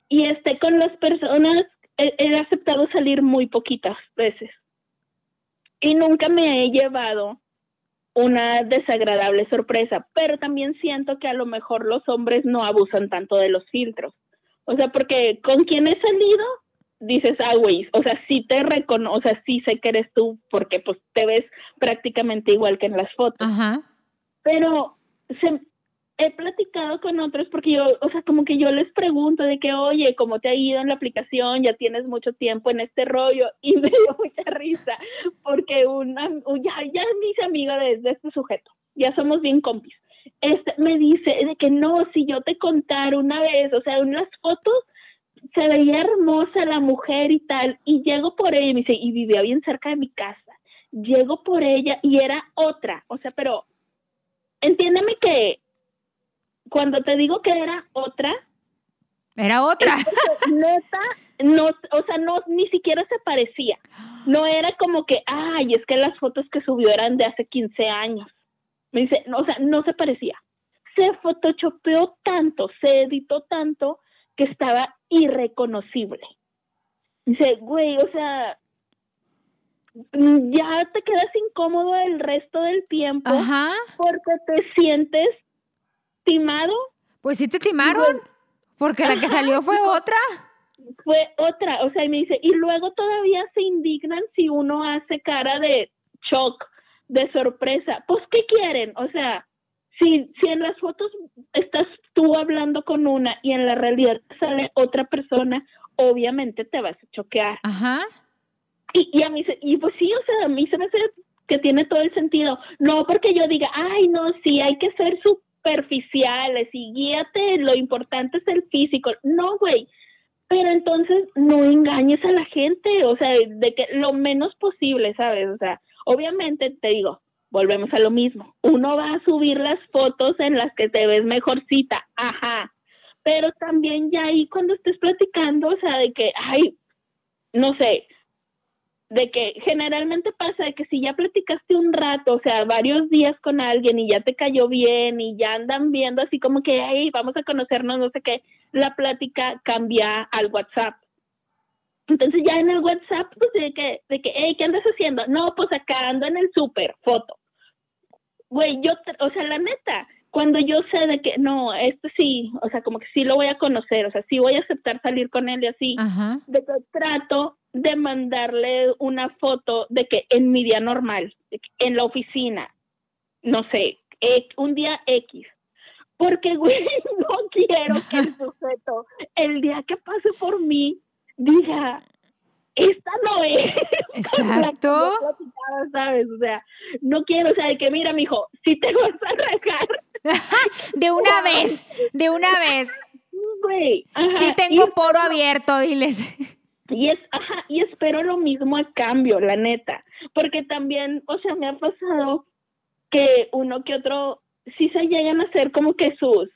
Speaker 2: Y este con las personas, he, he aceptado salir muy poquitas veces. Y nunca me he llevado una desagradable sorpresa, pero también siento que a lo mejor los hombres no abusan tanto de los filtros. O sea, porque con quien he salido, dices, ah, güey, o sea, sí te reconozco, o sea, sí sé que eres tú, porque pues te ves prácticamente igual que en las fotos
Speaker 1: Ajá.
Speaker 2: pero se, he platicado con otros porque yo, o sea, como que yo les pregunto de que, oye, ¿cómo te ha ido en la aplicación? Ya tienes mucho tiempo en este rollo [laughs] y me dio mucha risa porque una, un- ya, ya amiga de, de este sujeto, ya somos bien compis. Este, me dice de que no, si yo te contara una vez, o sea, en las fotos se veía hermosa la mujer y tal, y llego por ella y me dice, y vivía bien cerca de mi casa. Llego por ella y era otra, o sea, pero entiéndeme que cuando te digo que era otra,
Speaker 1: Era otra.
Speaker 2: neta, no, o sea, no, ni siquiera se parecía. No era como que, ay, es que las fotos que subió eran de hace 15 años. Me dice, no, o sea, no se parecía. Se photoshopeó tanto, se editó tanto que estaba irreconocible. Dice, güey, o sea, mm, ya te quedas incómodo el resto del tiempo
Speaker 1: Ajá.
Speaker 2: porque te sientes timado.
Speaker 1: Pues sí te timaron. Porque la que salió fue [laughs] otra.
Speaker 2: Fue otra, o sea, y me dice, y luego todavía se indignan si uno hace cara de shock, de sorpresa. Pues, ¿qué quieren? O sea, si, si en las fotos estás tú hablando con una y en la realidad sale otra persona, obviamente te vas a choquear.
Speaker 1: Ajá.
Speaker 2: Y, y a mí, se- y pues sí, o sea, a mí se me hace que tiene todo el sentido. No porque yo diga, ay, no, sí, hay que ser superficiales y guíate, lo importante es el físico. No, güey. Pero entonces no engañes a la gente, o sea, de que lo menos posible, ¿sabes? O sea, obviamente te digo, volvemos a lo mismo. Uno va a subir las fotos en las que te ves mejorcita, ajá. Pero también ya ahí cuando estés platicando, o sea, de que, ay, no sé, de que generalmente pasa de que si ya platicaste un rato, o sea, varios días con alguien y ya te cayó bien y ya andan viendo así como que, hey, vamos a conocernos, no sé qué, la plática cambia al WhatsApp. Entonces ya en el WhatsApp, pues de que, de que, hey, ¿qué andas haciendo? No, pues acá ando en el súper, foto. Güey, yo, te- o sea, la neta, cuando yo sé de que, no, este sí, o sea, como que sí lo voy a conocer, o sea, sí voy a aceptar salir con él y así,
Speaker 1: Ajá.
Speaker 2: de que trato de mandarle una foto de que en mi día normal, en la oficina, no sé, e- un día X. Porque, [laughs] güey, no quiero que el sujeto, el día que pase por mí, diga, esta no es. [laughs]
Speaker 1: Exacto.
Speaker 2: ¿sabes? O sea, no quiero, o sea, de que mira, mijo, si te [laughs] vas a rajar.
Speaker 1: de una vez, de una vez.
Speaker 2: Güey.
Speaker 1: Sí tengo poro abierto, diles.
Speaker 2: Y es, ajá, y espero lo mismo a cambio, la neta. Porque también, o sea, me ha pasado que uno que otro sí se llegan a hacer como que sus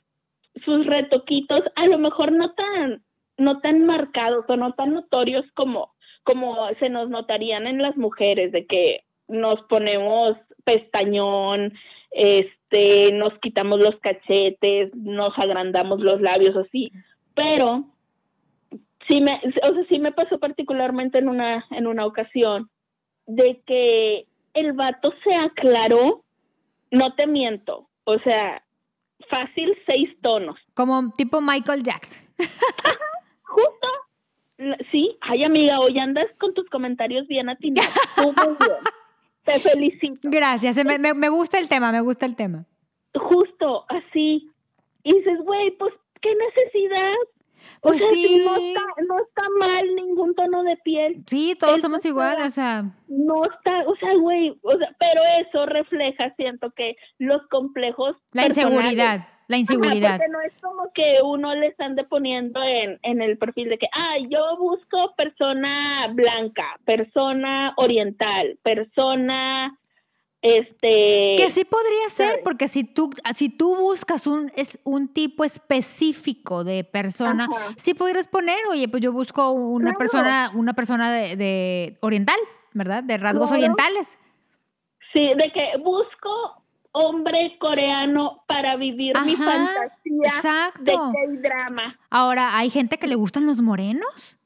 Speaker 2: sus retoquitos, a lo mejor no tan no tan marcados o no tan notorios como como se nos notarían en las mujeres de que nos ponemos pestañón, este, nos quitamos los cachetes, nos agrandamos los labios así, pero sí me, o sea, sí me pasó particularmente en una, en una ocasión de que el vato se aclaró, no te miento, o sea, fácil seis tonos.
Speaker 1: Como tipo Michael Jackson.
Speaker 2: Justo. Sí, ay amiga, hoy andas con tus comentarios bien atinados. [laughs] Te felicito.
Speaker 1: Gracias, me, me, me gusta el tema, me gusta el tema.
Speaker 2: Justo, así. Y dices, güey, pues, ¿qué necesidad?
Speaker 1: Pues sí.
Speaker 2: no, está, no está mal ningún tono de piel.
Speaker 1: Sí, todos somos iguales, o sea.
Speaker 2: No está, o sea, güey, o sea, pero eso refleja, siento que los complejos.
Speaker 1: La inseguridad, la inseguridad.
Speaker 2: porque no es como que uno le están deponiendo en, en el perfil de que, ah, yo busco persona blanca, persona oriental, persona este
Speaker 1: que sí podría ser porque si tú si tú buscas un es un tipo específico de persona sí podrías poner oye pues yo busco una persona una persona de, oriental verdad de rasgos orientales.
Speaker 2: Sí de que busco hombre coreano para vivir mi fantasía de drama.
Speaker 1: Ahora hay gente que le gustan los morenos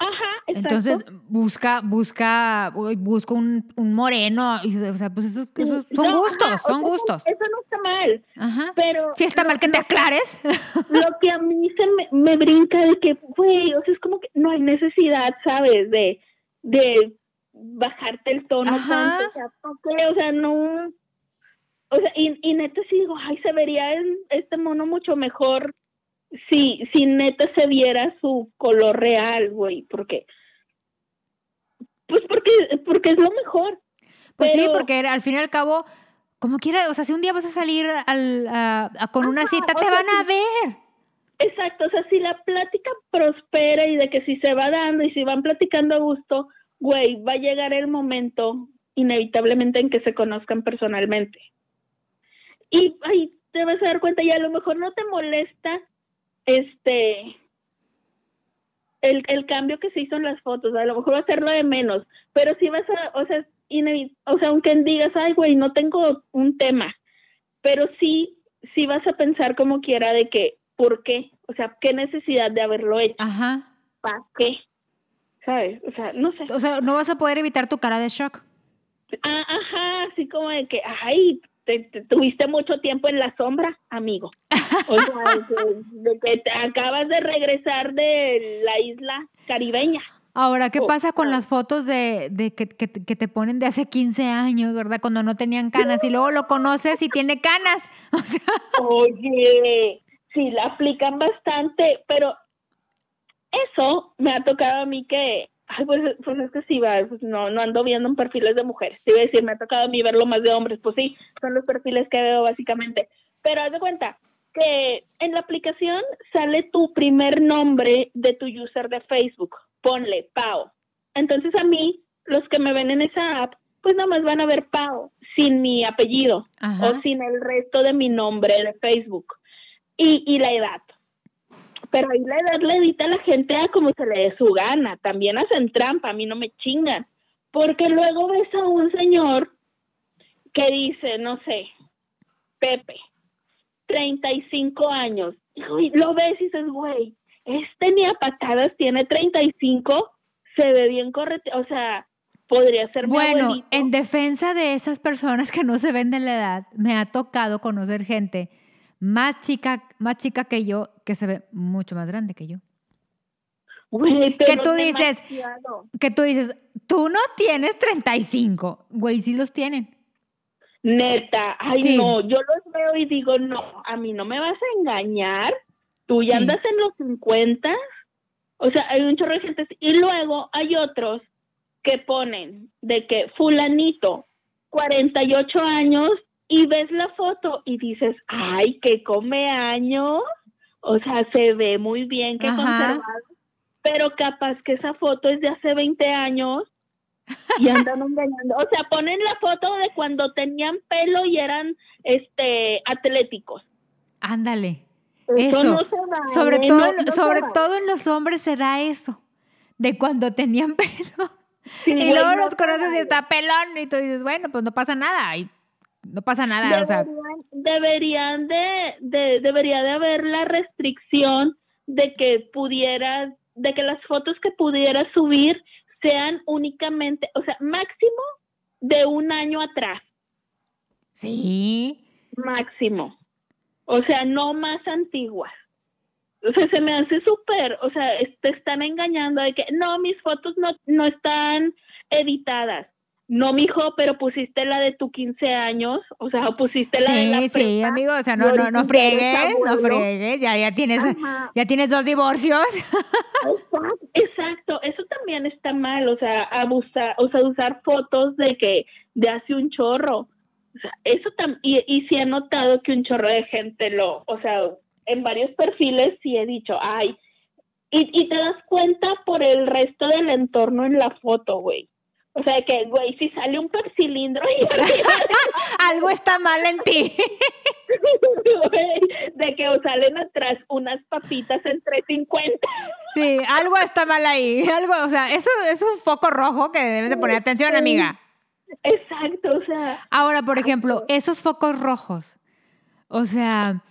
Speaker 2: Ajá,
Speaker 1: exacto. Entonces busca, busca, busco un, un moreno, o sea, pues eso, son gustos, son gustos.
Speaker 2: Eso, no está mal. Ajá. Pero.
Speaker 1: Sí está mal que te aclares.
Speaker 2: Lo que a mí se me, me brinca de que, güey, o sea, es como que no hay necesidad, ¿sabes? De, de bajarte el tono tanto, o sea, o sea, no. O sea, y, y neta sí digo, ay, se vería este mono mucho mejor si, si neta se viera su color real, güey, porque pues porque, porque es lo mejor.
Speaker 1: Pues sí, porque al fin y al cabo, como quiera, o sea, si un día vas a salir al, con una cita, te van a ver.
Speaker 2: Exacto, o sea, si la plática prospera y de que si se va dando y si van platicando a gusto, güey, va a llegar el momento inevitablemente en que se conozcan personalmente. Y ahí te vas a dar cuenta y a lo mejor no te molesta este el, el cambio que se hizo en las fotos, a lo mejor va a ser lo de menos, pero si vas a, o sea, o sea, aunque digas, ay, güey, no tengo un tema, pero sí, sí vas a pensar como quiera de que, ¿por qué? O sea, ¿qué necesidad de haberlo hecho?
Speaker 1: Ajá.
Speaker 2: ¿Para qué? ¿Sabes? O sea, no sé.
Speaker 1: O sea, no vas a poder evitar tu cara de shock.
Speaker 2: Ah, ajá, así como de que, ay, tuviste mucho tiempo en la sombra, amigo. O sea, que acabas de regresar de la isla caribeña.
Speaker 1: Ahora, ¿qué pasa con las fotos de, de que, que, te ponen de hace 15 años, verdad? Cuando no tenían canas y luego lo conoces y tiene canas. [laughs]
Speaker 2: Oye, sí, la aplican bastante, pero eso me ha tocado a mí que Ay, pues, pues es que sí, va, pues no, no ando viendo en perfiles de mujeres. Te iba a decir, me ha tocado a mí verlo más de hombres. Pues sí, son los perfiles que veo básicamente. Pero haz de cuenta que en la aplicación sale tu primer nombre de tu user de Facebook. Ponle Pau. Entonces a mí, los que me ven en esa app, pues nada más van a ver Pau sin mi apellido o sin el resto de mi nombre de Facebook y, y la edad pero ahí la edad le edita a la gente a como se le dé su gana. También hacen trampa, a mí no me chingan. Porque luego ves a un señor que dice, no sé, Pepe, 35 años. Y lo ves y dices, güey, este ni a patadas tiene 35, se ve bien correcto. O sea, podría ser
Speaker 1: Bueno, en defensa de esas personas que no se ven de la edad, me ha tocado conocer gente más chica, más chica que yo, que se ve mucho más grande que yo.
Speaker 2: Güey,
Speaker 1: que tú dices, que tú dices, tú no tienes 35, güey, sí los tienen.
Speaker 2: Neta, ay no, yo los veo y digo, no, a mí no me vas a engañar, tú ya andas en los 50. O sea, hay un chorro de gente. Y luego hay otros que ponen de que fulanito, 48 años, y ves la foto y dices, ay, que come años. O sea, se ve muy bien, que
Speaker 1: Ajá.
Speaker 2: conservado. Pero capaz que esa foto es de hace 20 años y andan engañando. O sea, ponen la foto de cuando tenían pelo y eran este atléticos.
Speaker 1: Ándale.
Speaker 2: Eso,
Speaker 1: Eso.
Speaker 2: no se vale,
Speaker 1: Sobre
Speaker 2: no-
Speaker 1: todo,
Speaker 2: no
Speaker 1: sobre todo en los hombres se da eso. De cuando tenían [laughs] pelo.
Speaker 2: Sí,
Speaker 1: y luego los conoces y está pelón. Y tú dices, bueno, pues no pasa nada. Y no pasa nada. O sea,
Speaker 2: deberían, deberían de, de debería de haber la restricción de que pudieras de que las fotos que pudieras subir sean únicamente o sea máximo de un año atrás
Speaker 1: sí.
Speaker 2: máximo o sea no más antiguas o sea se me hace súper o sea te están engañando de que no mis fotos no no están editadas no mijo pero pusiste la de tu 15 años o sea pusiste la de la
Speaker 1: Sí, sí, amigo. O sea, no, no, no friegues, no friegues. Ya, ya tienes,
Speaker 2: Ajá.
Speaker 1: ya tienes dos divorcios.
Speaker 2: Exacto, exacto, eso también está mal, o sea, abusar, o sea, usar fotos de que de hace un chorro. O sea, eso también, y, y sí he notado que un chorro de gente lo, o sea, en varios perfiles sí he dicho, ay, y, y te das cuenta por el resto del entorno en la foto, güey. O sea, que, güey, si sale un percilindro [laughs] y [laughs]
Speaker 1: Algo está mal en ti.
Speaker 2: de que salen atrás unas papitas entre 50.
Speaker 1: Sí, algo está mal ahí. Algo, o sea, eso es un foco rojo que debes de poner atención, amiga.
Speaker 2: Exacto, o sea,
Speaker 1: Ahora, por ejemplo, esos focos rojos. O sea,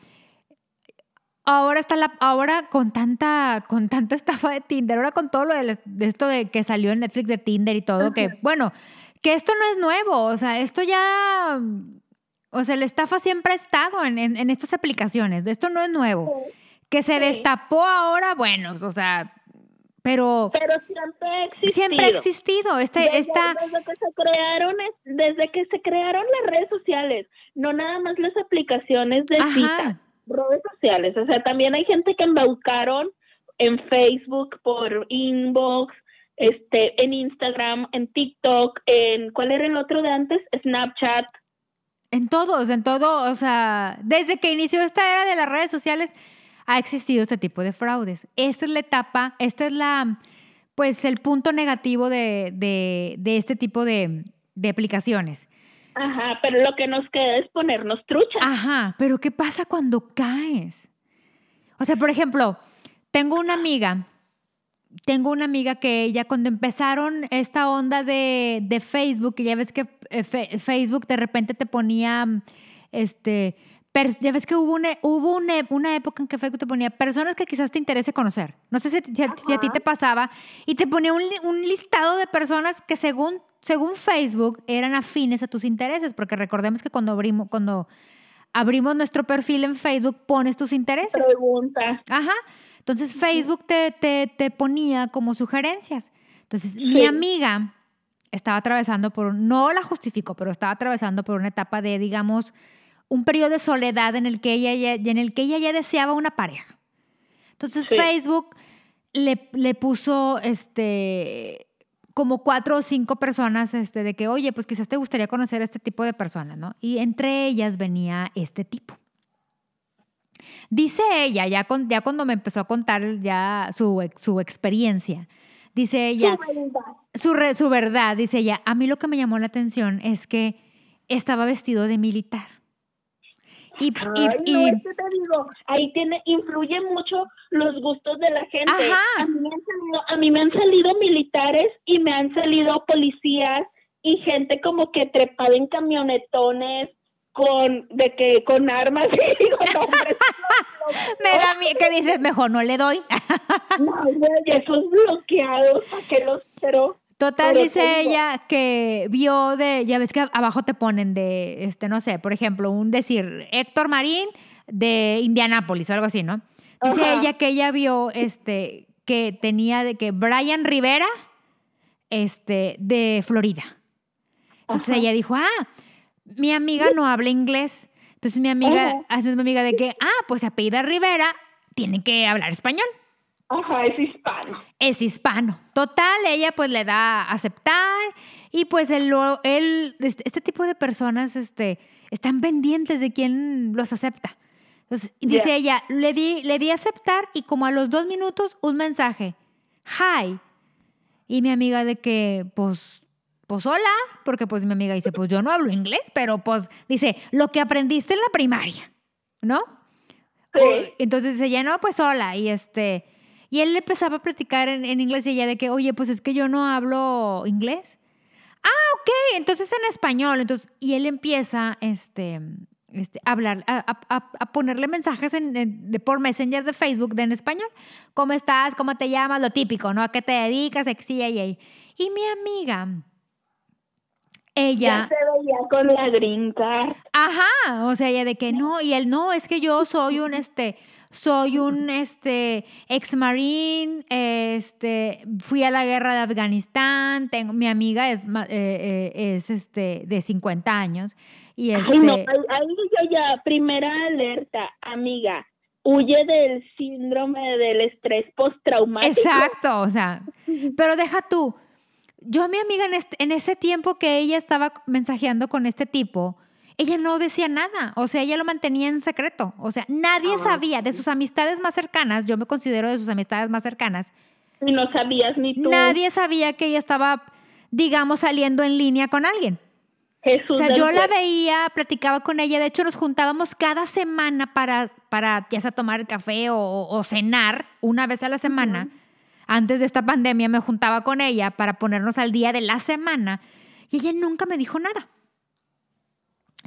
Speaker 1: ahora está la, ahora con tanta, con tanta estafa de Tinder, ahora con todo lo de, esto de que salió en Netflix de Tinder y todo, que, bueno, que esto no es nuevo. O sea, esto ya. O sea, la estafa siempre ha estado en, en- en estas aplicaciones. Esto no es nuevo. Que se
Speaker 2: Sí.
Speaker 1: destapó ahora, bueno, o sea, pero
Speaker 2: pero siempre ha existido.
Speaker 1: siempre ha existido. Este,
Speaker 2: Desde,
Speaker 1: esta,
Speaker 2: desde que se crearon es- desde que se crearon las redes sociales, no nada más las aplicaciones de
Speaker 1: Ajá.
Speaker 2: Redes sociales, o sea, también hay gente que embaucaron en Facebook por inbox, este, en Instagram, en TikTok, en ¿cuál era el otro de antes? Snapchat.
Speaker 1: En todos, en todo, o sea, desde que inició esta era de las redes sociales ha existido este tipo de fraudes. Esta es la etapa, esta es la, pues el punto negativo de, de- de este tipo de, de aplicaciones.
Speaker 2: Ajá, pero lo que nos queda es ponernos truchas.
Speaker 1: Ajá, pero ¿qué pasa cuando caes? O sea, por ejemplo, tengo una amiga, tengo una amiga que ella cuando empezaron esta onda de, de Facebook, ya ves que eh, fe- Facebook de repente te ponía, este, pers- ya ves que hubo, una, hubo una, una época en que Facebook te ponía personas que quizás te interese conocer. No sé si, si a, si a ti te pasaba, y te ponía un, un listado de personas que según, según Facebook eran afines a tus intereses, porque recordemos que cuando abrimos, cuando abrimos nuestro perfil en Facebook pones tus intereses.
Speaker 2: Pregunta.
Speaker 1: Ajá. Entonces Facebook te, te, te ponía como sugerencias. Entonces mi amiga estaba atravesando por, no la justifico, pero estaba atravesando por una etapa de, digamos, un periodo de soledad en el que ella ya, en el que ella ya deseaba una pareja. Entonces
Speaker 2: Sí.
Speaker 1: Facebook le, le puso este como cuatro o cinco personas este, de que, oye, pues quizás te gustaría conocer a este tipo de personas, ¿no? Y entre ellas venía este tipo. Dice ella, ya, con- ya cuando me empezó a contar ya su, su experiencia, dice ella, su, re- su verdad, dice ella, a mí lo que me llamó la atención es que estaba vestido de militar. Y, y-
Speaker 2: Ay, no,
Speaker 1: y-
Speaker 2: es que te digo, ahí tiene, influye mucho los gustos de la gente.
Speaker 1: Ajá.
Speaker 2: A mí, me han salido, a mí me han salido militares y me han salido policías y gente como que trepada en camionetones con de que con armas [laughs] y digo, no, hombre, [laughs]
Speaker 1: me da mie- que dices, mejor no le doy.
Speaker 2: no, güey, esos bloqueados, ¿a qué los pero
Speaker 1: Total,
Speaker 2: Pero
Speaker 1: dice ella que vio de, ya ves que abajo te ponen de, este, no sé, por ejemplo, un decir, Héctor Marín de Indianápolis o algo así, ¿no? Dice
Speaker 2: Ajá.
Speaker 1: ella que ella vio, este, que tenía de que Brian Rivera, este, de Florida. Entonces
Speaker 2: Ajá.
Speaker 1: ella dijo, ah, mi amiga no habla inglés. Entonces mi amiga, entonces mi amiga de que, ah, pues apellida Rivera, tiene que hablar español.
Speaker 2: Ajá, es hispano.
Speaker 1: Es hispano. Total, ella pues le da a aceptar y pues él, él este, este tipo de personas este, están pendientes de quién los acepta. Entonces, dice ella, le di, le di aceptar y como a los dos minutos un mensaje, hi. Y mi amiga de que, pues, pues hola, porque pues mi amiga dice, pues yo no hablo inglés, pero pues dice, lo que aprendiste en la primaria, ¿no?
Speaker 2: Sí.
Speaker 1: entonces dice, ya no, pues hola. Y este, y él le empezaba a platicar en, en, inglés y ella de que, oye, pues es que yo no hablo inglés. Ah, ok, entonces en español. Entonces, y él empieza, este, este, hablar, a, ponerle mensajes de, por Messenger de Facebook de en español. ¿Cómo estás? ¿Cómo te llamas? Lo típico, ¿no? ¿A qué te dedicas? Y, y, y mi amiga, ella...
Speaker 2: Ya se veía con la gringa.
Speaker 1: Ajá, o sea, ella de que no, y él no, es que yo soy un, este, soy un este, ex marine, este, fui a la guerra de Afganistán, tengo, mi amiga es, eh, eh, es este, de 50 años y este...
Speaker 2: Ay, no, ahí, yo ya, primera alerta, amiga, huye del síndrome del estrés postraumático.
Speaker 1: Exacto, o sea, [laughs] pero deja tú, yo a mi amiga en, este, en ese tiempo que ella estaba mensajeando con este tipo, ella no decía nada, o sea, ella lo mantenía en secreto, o sea, nadie ah, sabía de sus amistades más cercanas, yo me considero de sus amistades más cercanas.
Speaker 2: Y no sabías ni tú.
Speaker 1: Nadie sabía que ella estaba, digamos, saliendo en línea con alguien o sea, yo la veía, platicaba con ella, de hecho nos juntábamos cada semana para, para ya sea tomar café o, cenar una vez a la semana. Antes de esta pandemia me juntaba con ella para ponernos al día de la semana y ella nunca me dijo nada.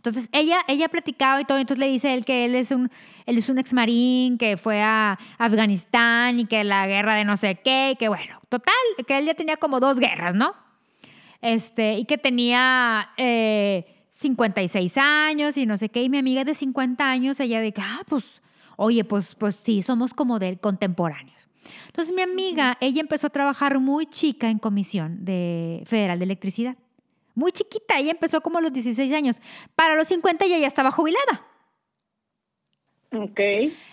Speaker 1: Entonces ella, ella platicaba y todo, entonces le dice él que él es un, él es un ex marín, que fue a Afganistán y que la guerra de no sé qué, que bueno, total, que él ya tenía como dos guerras, ¿no? este, y que tenía 56 eh, años y no sé qué, y mi amiga de 50 años, ella de que, ah, pues, oye, pues, pues sí, somos como de contemporáneos. Entonces mi amiga, ella empezó a trabajar muy chica en comisión de Federal de Electricidad. Muy chiquita, ella empezó como a los 16 años. Para los 50 ella ya estaba jubilada.
Speaker 2: Ok.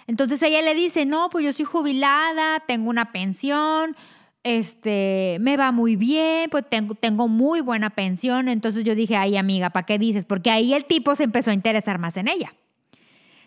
Speaker 1: Entonces ella le dice, no, pues yo soy jubilada, tengo una pensión, este, me va muy bien, pues tengo, tengo muy buena pensión. Entonces yo dije, ay amiga, ¿para qué dices? Porque ahí el tipo se empezó a interesar más en ella.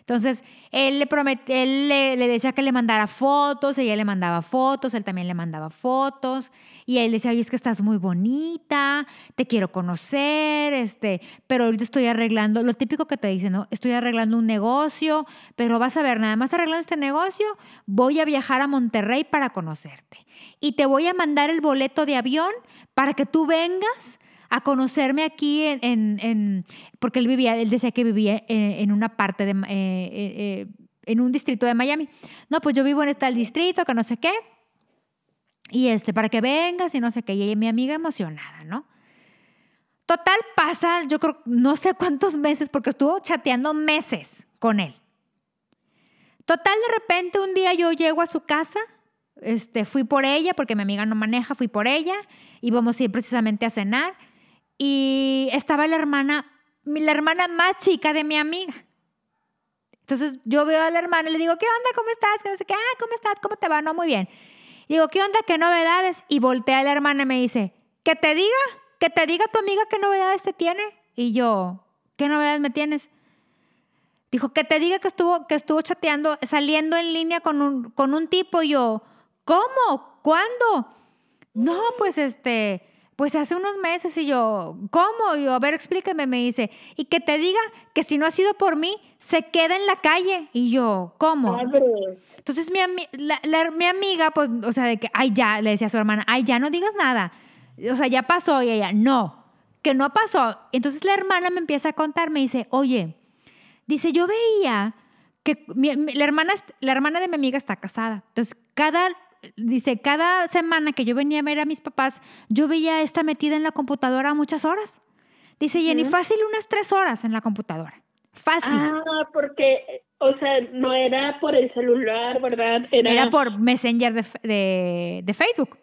Speaker 1: Entonces, él le él le, decía que le mandara fotos, ella le mandaba fotos, él también le mandaba fotos, y él decía, oye, es que estás muy bonita, te quiero conocer, este, pero ahorita estoy arreglando, lo típico que te dicen, ¿no? Estoy arreglando un negocio, pero vas a ver, nada más arreglando este negocio, voy a viajar a Monterrey para conocerte. Y te voy a mandar el boleto de avión para que tú vengas a conocerme aquí en, porque él vivía, él decía que vivía en, una parte de, eh, eh, eh, en un distrito de Miami. No, pues yo vivo en este distrito, que no sé qué. Y este, para que vengas y no sé qué. Y mi amiga emocionada, ¿no? Total pasa, yo creo, no sé cuántos meses, porque estuvo chateando meses con él. Total, de repente un día yo llego a su casa, este, fui por ella, porque mi amiga no maneja, fui por ella, íbamos a ir precisamente a cenar y estaba la hermana, la hermana más chica de mi amiga. Entonces yo veo a la hermana y le digo, ¿qué onda? ¿Cómo estás? Que no sé qué, ah, ¿cómo estás? ¿Cómo te va? No, muy bien. Digo, ¿qué onda? ¿Qué novedades? Y voltea a la hermana y me dice, ¿que te diga? ¿Que te diga tu amiga qué novedades te tiene? Y yo, ¿qué novedades me tienes? Dijo, que te diga que estuvo, que estuvo chateando, saliendo en línea con un, con un tipo. Y yo, ¿cómo? ¿Cuándo? No, pues este, pues hace unos meses y yo, ¿cómo? Y yo, a ver, explíqueme, me dice, y que te diga que si no ha sido por mí, se queda en la calle. Y yo, ¿cómo? Entonces mi, mi amiga, pues, o sea, de que, ay, ya, le decía a su hermana, ay, ya no digas nada. O sea, ya pasó. Y ella, no, que no pasó. Entonces la hermana me empieza a contar, me dice, oye, dice, yo veía que la, hermana, la hermana de mi amiga está casada. Entonces, cada dice, cada semana que yo venía a ver a mis papás, yo veía esta metida en la computadora muchas horas. Dice Jenny, fácil unas tres horas en la computadora. Fácil.
Speaker 2: Ah, porque, o sea, no era por el celular, ¿verdad?
Speaker 1: Era, por Messenger de, de, Facebook.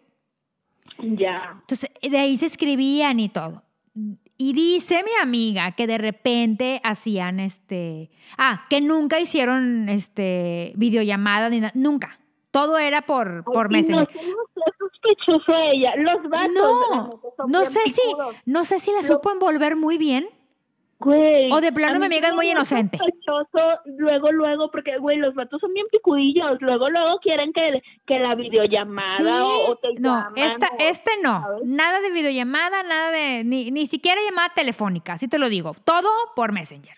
Speaker 2: Ya.
Speaker 1: Entonces, de ahí se escribían y todo. Y dice mi amiga que de repente hacían este. Ah, que nunca hicieron este videollamada ni nada. Nunca. Todo era por, por Messenger.
Speaker 2: No sospechoso ella. Los vatos.
Speaker 1: No, no sé si, no sé si la
Speaker 2: Lo-
Speaker 1: supo envolver muy bien.
Speaker 2: Güey.
Speaker 1: O de plano mi amiga es muy inocente.
Speaker 2: sospechoso luego, luego, porque, güey, los vatos son bien picudillos. Luego, luego quieren que, que la videollamada
Speaker 1: Sí,
Speaker 2: o, o te
Speaker 1: no,
Speaker 2: llaman,
Speaker 1: esta,
Speaker 2: o-
Speaker 1: este no,
Speaker 2: ¿sabes?
Speaker 1: nada de videollamada, nada de, ni, ni siquiera llamada telefónica, así te lo digo, todo por Messenger.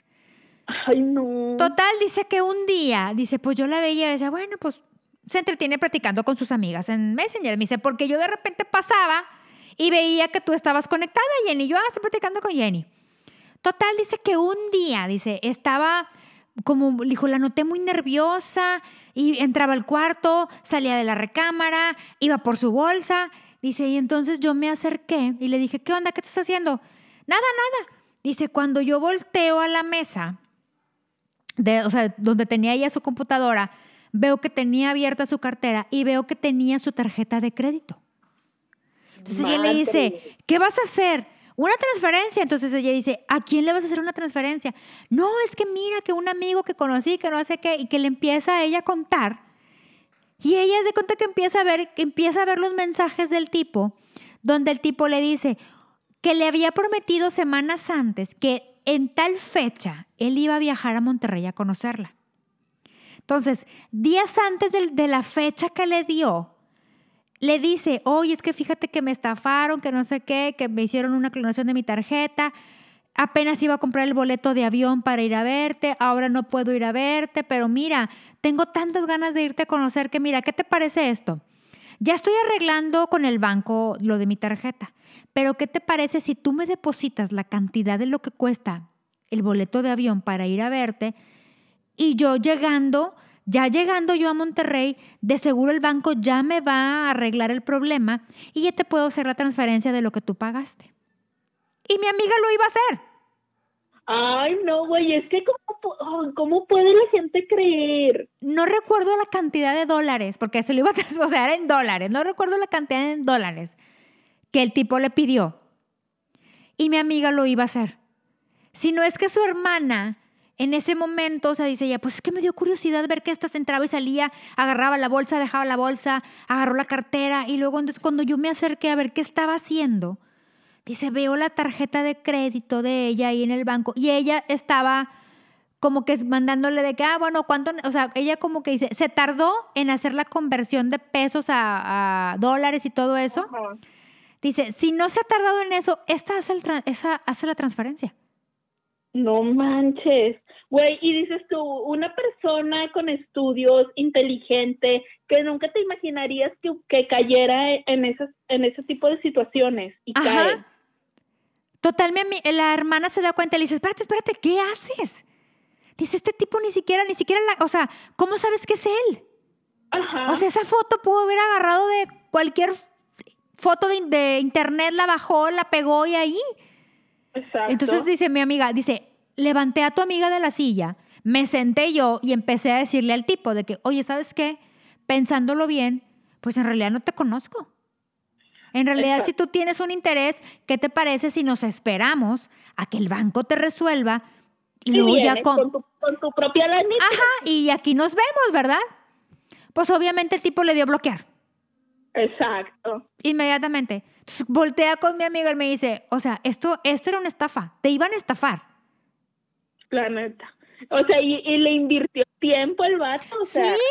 Speaker 2: Ay, no.
Speaker 1: Total, dice que un día, dice, pues yo la veía y decía, bueno, pues se entretiene platicando con sus amigas en Messenger. Me dice, porque yo de repente pasaba y veía que tú estabas conectada, Jenny. Yo, ah, estoy platicando con Jenny. Total, dice que un día, dice, estaba como, dijo, la noté muy nerviosa y entraba al cuarto, salía de la recámara, iba por su bolsa. Dice, y entonces yo me acerqué y le dije, ¿qué onda? ¿Qué estás haciendo? Nada, nada. Dice, cuando yo volteo a la mesa, de, o sea, donde tenía ella su computadora, veo que tenía abierta su cartera y veo que tenía su tarjeta de crédito. Entonces ella le
Speaker 2: Madre.
Speaker 1: dice, ¿qué vas a hacer? Una transferencia. Entonces ella dice, ¿a quién le vas a hacer una transferencia? No, es que mira que un amigo que conocí, que no sé qué, y que le empieza a ella a contar. Y ella se cuenta que empieza a ver, que empieza a ver los mensajes del tipo, donde el tipo le dice que le había prometido semanas antes que en tal fecha él iba a viajar a Monterrey a conocerla. Entonces, días antes de, la fecha que le dio, le dice, oye, es que fíjate que me estafaron, que no sé qué, que me hicieron una clonación de mi tarjeta, apenas iba a comprar el boleto de avión para ir a verte, ahora no puedo ir a verte, pero mira, tengo tantas ganas de irte a conocer que mira, ¿qué te parece esto? Ya estoy arreglando con el banco lo de mi tarjeta, pero ¿qué te parece si tú me depositas la cantidad de lo que cuesta el boleto de avión para ir a verte y yo llegando, ya llegando yo a Monterrey, de seguro el banco ya me va a arreglar el problema y ya te puedo hacer la transferencia de lo que tú pagaste? Y mi amiga lo iba a hacer.
Speaker 2: Ay, no, güey, es que ¿cómo, ¿cómo puede la gente creer?
Speaker 1: No recuerdo la cantidad de dólares, porque se lo iba a o sea, era en dólares. No recuerdo la cantidad de dólares que el tipo le pidió. Y mi amiga lo iba a hacer. Si no es que su hermana en ese momento, o sea, dice ella, pues es que me dio curiosidad ver que esta se entraba y salía, agarraba la bolsa, dejaba la bolsa, agarró la cartera y luego entonces cuando yo me acerqué a ver qué estaba haciendo, dice, veo la tarjeta de crédito de ella ahí en el banco y ella estaba como que mandándole de que, ah, bueno, ¿cuánto? O sea, ella como que dice, se tardó en hacer la conversión de pesos a, a dólares y todo eso. Dice, si no se ha tardado en eso, esta hace, el esa hace la transferencia.
Speaker 2: No manches. Güey, y dices tú, una persona con estudios, inteligente, que nunca te imaginarías que, que cayera en, esas, en ese tipo de situaciones y cae.
Speaker 1: Ajá. Total, mi ami- la hermana se da cuenta y le dice, espérate, espérate, ¿qué haces? Dice, este tipo ni siquiera, ni siquiera la, o sea, ¿cómo sabes que es él?
Speaker 2: Ajá.
Speaker 1: O sea, esa foto pudo haber agarrado de cualquier foto de, de internet, la bajó, la pegó y ahí.
Speaker 2: Exacto.
Speaker 1: Entonces dice mi amiga, dice, levanté a tu amiga de la silla, me senté yo y empecé a decirle al tipo de que, oye, ¿sabes qué? Pensándolo bien, pues en realidad no te conozco. En realidad,
Speaker 2: Exacto.
Speaker 1: si tú tienes un interés, ¿qué te parece si nos esperamos a que el banco te resuelva y
Speaker 2: Y
Speaker 1: luego ya
Speaker 2: vienes
Speaker 1: con...
Speaker 2: con tu, con tu propia lanita.
Speaker 1: Ajá, y aquí nos vemos, ¿verdad? Pues obviamente el tipo le dio bloquear
Speaker 2: Exacto.
Speaker 1: inmediatamente. Entonces voltea con mi amiga y me dice, o sea, esto, esto era una estafa, te iban a estafar.
Speaker 2: La neta. O sea, y, y le invirtió tiempo el vato, o sea.
Speaker 1: sí,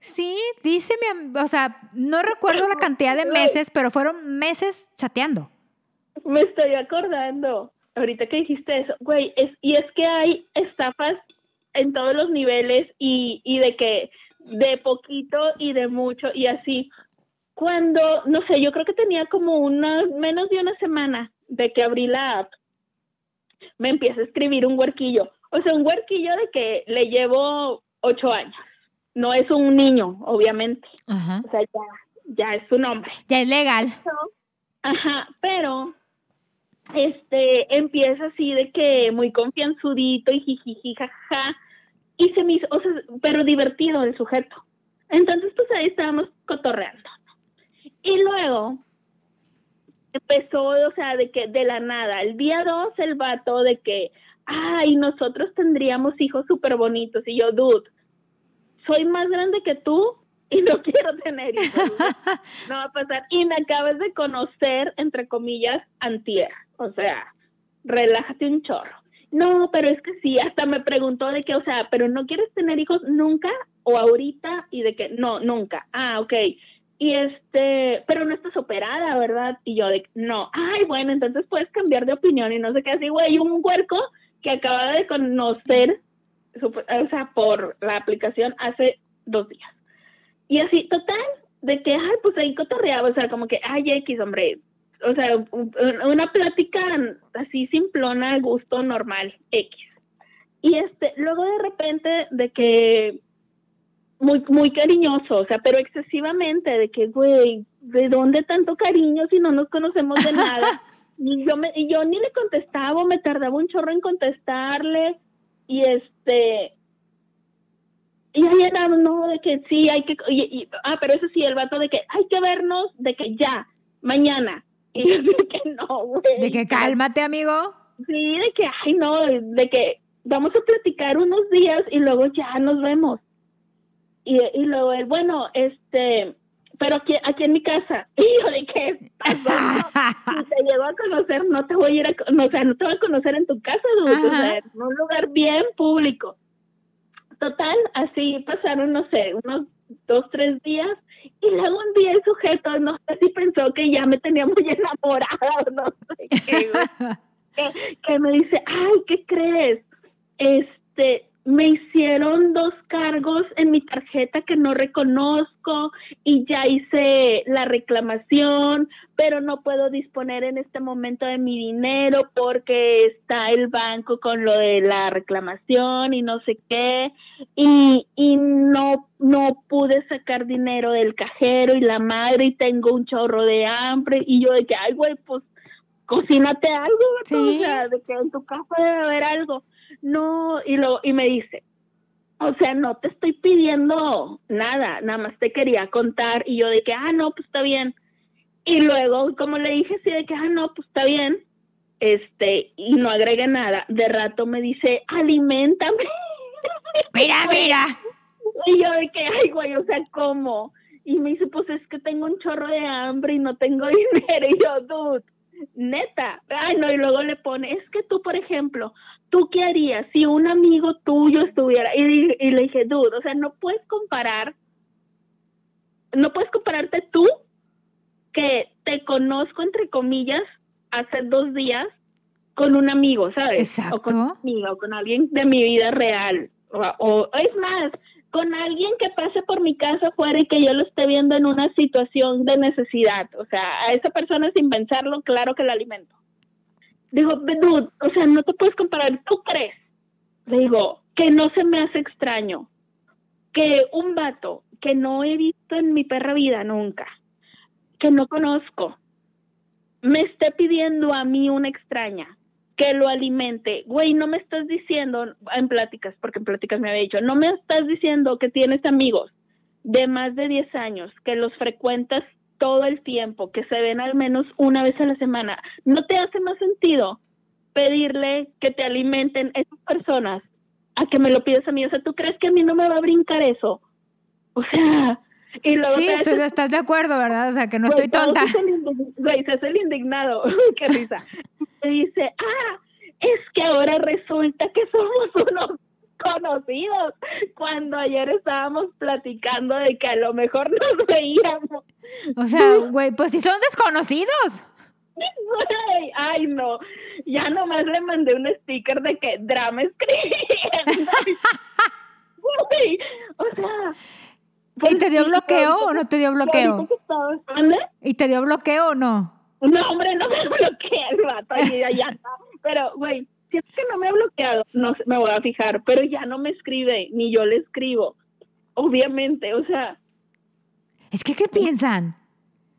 Speaker 1: sí, dice mi o sea, no recuerdo la cantidad de meses, pero fueron meses chateando.
Speaker 2: Me estoy acordando, ahorita que dijiste eso, güey, es, y es que hay estafas en todos los niveles y, y de que de poquito y de mucho y así. Cuando, no sé, yo creo que tenía como una, menos de una semana de que abrí la app, me empieza a escribir un huerquillo. O sea, un huerquillo de que le llevo ocho años. No es un niño, obviamente.
Speaker 1: Ajá.
Speaker 2: O sea, ya, ya es su nombre.
Speaker 1: Ya es legal.
Speaker 2: Ajá, pero este empieza así de que muy confianzudito y jijiji jaja y se me hizo, o sea, pero divertido el sujeto. Entonces pues ahí estábamos cotorreando. Y luego empezó, o sea, de que de la nada, el día dos el vato de que, ay, nosotros tendríamos hijos súper bonitos. Y yo, dude, soy más grande que tú y no [laughs] quiero tener hijos. [laughs] no va a pasar. Y me acabas de conocer, entre comillas, antier. O sea, relájate un chorro. No, pero es que sí, hasta me preguntó de que, o sea, pero no quieres tener hijos nunca o ahorita y de que no, nunca. Ah, ok. Y este, pero no estás operada, ¿verdad? Y yo de, no, ay, bueno, entonces puedes cambiar de opinión y no sé qué así, güey, un huerco que acaba de conocer, o sea, por la aplicación hace dos días. Y así, total, de que, ay, pues ahí cotorreaba, o sea, como que, ay, X, hombre, o sea, una plática así simplona, gusto normal, X. Y este, luego de repente, de que muy, muy cariñoso, o sea, pero excesivamente, de que, güey, ¿de dónde tanto cariño si no nos conocemos de nada? [laughs] y yo, me, y yo ni le contestaba, me tardaba un chorro en contestarle, y este, y ahí era, no, de que sí, hay que, y, ah, pero eso sí, el vato de que hay que vernos, de que ya, mañana, [laughs] y yo de que no, güey.
Speaker 1: De que cálmate, amigo.
Speaker 2: Sí, de que, ay, no, de que vamos a platicar unos días y luego ya nos vemos. Y, y luego él, bueno, este, pero aquí, aquí en mi casa. [laughs] Y yo de qué pasó. si te llego a conocer, no te voy a ir a, no, o sea, no te voy a conocer en tu casa, o sea, en un lugar bien público. Total, así pasaron, no sé, unos dos, tres días. Y luego un día el sujeto, no sé si pensó que ya me tenía muy [laughs] enamorada o no sé qué, [laughs] que, que me dice, ay, ¿qué crees? Este, me hicieron dos cargos en mi tarjeta que no reconozco y ya hice la reclamación, pero no puedo disponer en este momento de mi dinero porque está el banco con lo de la reclamación y no sé qué. Y, y no no pude sacar dinero del cajero y la madre y tengo un chorro de hambre. Y yo de que ay güey pues cocínate algo, o sea, de que en tu casa debe haber algo no, y, lo, y me dice, o sea, no te estoy pidiendo nada, nada más te quería contar y yo de que, ah, no, pues está bien. Y luego, como le dije, sí, de que, ah, no, pues está bien, este, y no agregué nada, de rato me dice, alimentame. [laughs]
Speaker 1: Mira, mira.
Speaker 2: Y yo de que, ay, güey, o sea, ¿cómo? Y me dice, pues es que tengo un chorro de hambre y no tengo [laughs] dinero. Y yo, dude, neta. Ay, no, y luego le pone, es que tú, por ejemplo, ¿tú qué harías si un amigo tuyo estuviera? Y, y, le dije, dude, o sea, no puedes comparar, no puedes compararte tú, que te conozco, entre comillas, hace dos días, con un amigo, ¿sabes?
Speaker 1: Exacto.
Speaker 2: O con un amigo, o con alguien de mi vida real. O, o, es más, con alguien que pase por mi casa fuera y que yo lo esté viendo en una situación de necesidad. O sea, a esa persona sin pensarlo, claro que la alimento. Digo, dude, o sea, no te puedes comparar. ¿Tú crees? Le digo, que no se me hace extraño que un vato que no he visto en mi perra vida nunca, que no conozco, me esté pidiendo a mí una extraña que lo alimente. Güey, no me estás diciendo en pláticas, porque en pláticas me había dicho, no me estás diciendo que tienes amigos de más de 10 años, que los frecuentas todo el tiempo, que se ven al menos una vez a la semana, ¿no te hace más sentido pedirle que te alimenten esas personas a que me lo pidas a mí? O sea, ¿tú crees que a mí no me va a brincar eso? O sea, y luego
Speaker 1: sí, estoy, estás de acuerdo, ¿verdad? O sea, que no estoy tonta.
Speaker 2: Güey, se hace el indignado, [laughs] qué risa. Y dice, ah, es que ahora resulta que somos [laughs] unos conocidos cuando ayer estábamos platicando de que a lo mejor nos veíamos.
Speaker 1: O sea, güey, pues si son desconocidos.
Speaker 2: Güey, ay no, ya nomás le mandé un sticker de que drama escribiendo. [laughs] Güey, o sea...
Speaker 1: ¿Y te dio bloqueo o no te dio bloqueo? ¿Y te dio bloqueo o no?
Speaker 2: No, hombre, no me bloquea el vato, ya, ya, pero, güey, si es que no me ha bloqueado, no me voy a fijar, pero ya no me escribe, ni yo le escribo. Obviamente, o sea.
Speaker 1: Es que, ¿qué piensan?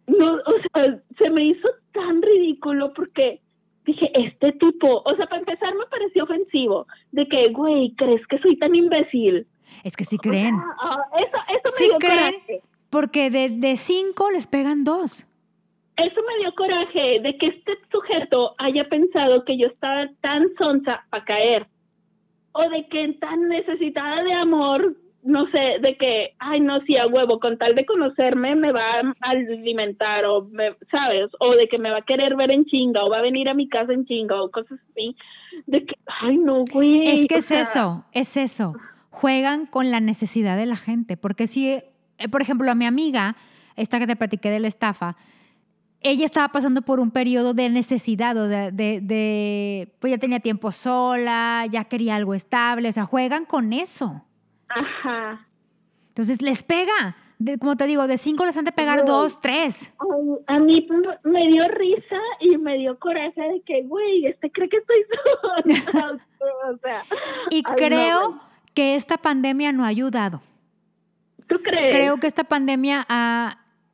Speaker 2: No, o sea, se me hizo tan ridículo porque dije, este tipo, o sea, para empezar me pareció ofensivo, de que, güey, ¿crees que soy tan imbécil?
Speaker 1: Es que sí creen.
Speaker 2: Ah, eso, eso me sí creen,
Speaker 1: porque de, de cinco les pegan dos
Speaker 2: eso me dio coraje de que este sujeto haya pensado que yo estaba tan sonsa para caer o de que tan necesitada de amor no sé, de que, ay, no, sí, a huevo, con tal de conocerme me va a alimentar o, me, ¿sabes? O de que me va a querer ver en chinga o va a venir a mi casa en chinga o cosas así. De que, ay, no, güey.
Speaker 1: Es que es eso, es eso. Juegan con la necesidad de la gente. Porque si, eh, por ejemplo, a mi amiga, esta que te platiqué de la estafa, ella estaba pasando por un periodo de necesidad, o de, de, de, pues ya tenía tiempo sola, ya quería algo estable, o sea, juegan con eso.
Speaker 2: Ajá.
Speaker 1: Entonces les pega. De, como te digo, de cinco les han de pegar dos, tres.
Speaker 2: a mí me dio risa y me dio coraje de que, güey, este cree que estoy [laughs] sola. o sea,
Speaker 1: y creo que esta pandemia no ha ayudado.
Speaker 2: ¿Tú crees?
Speaker 1: Creo que esta pandemia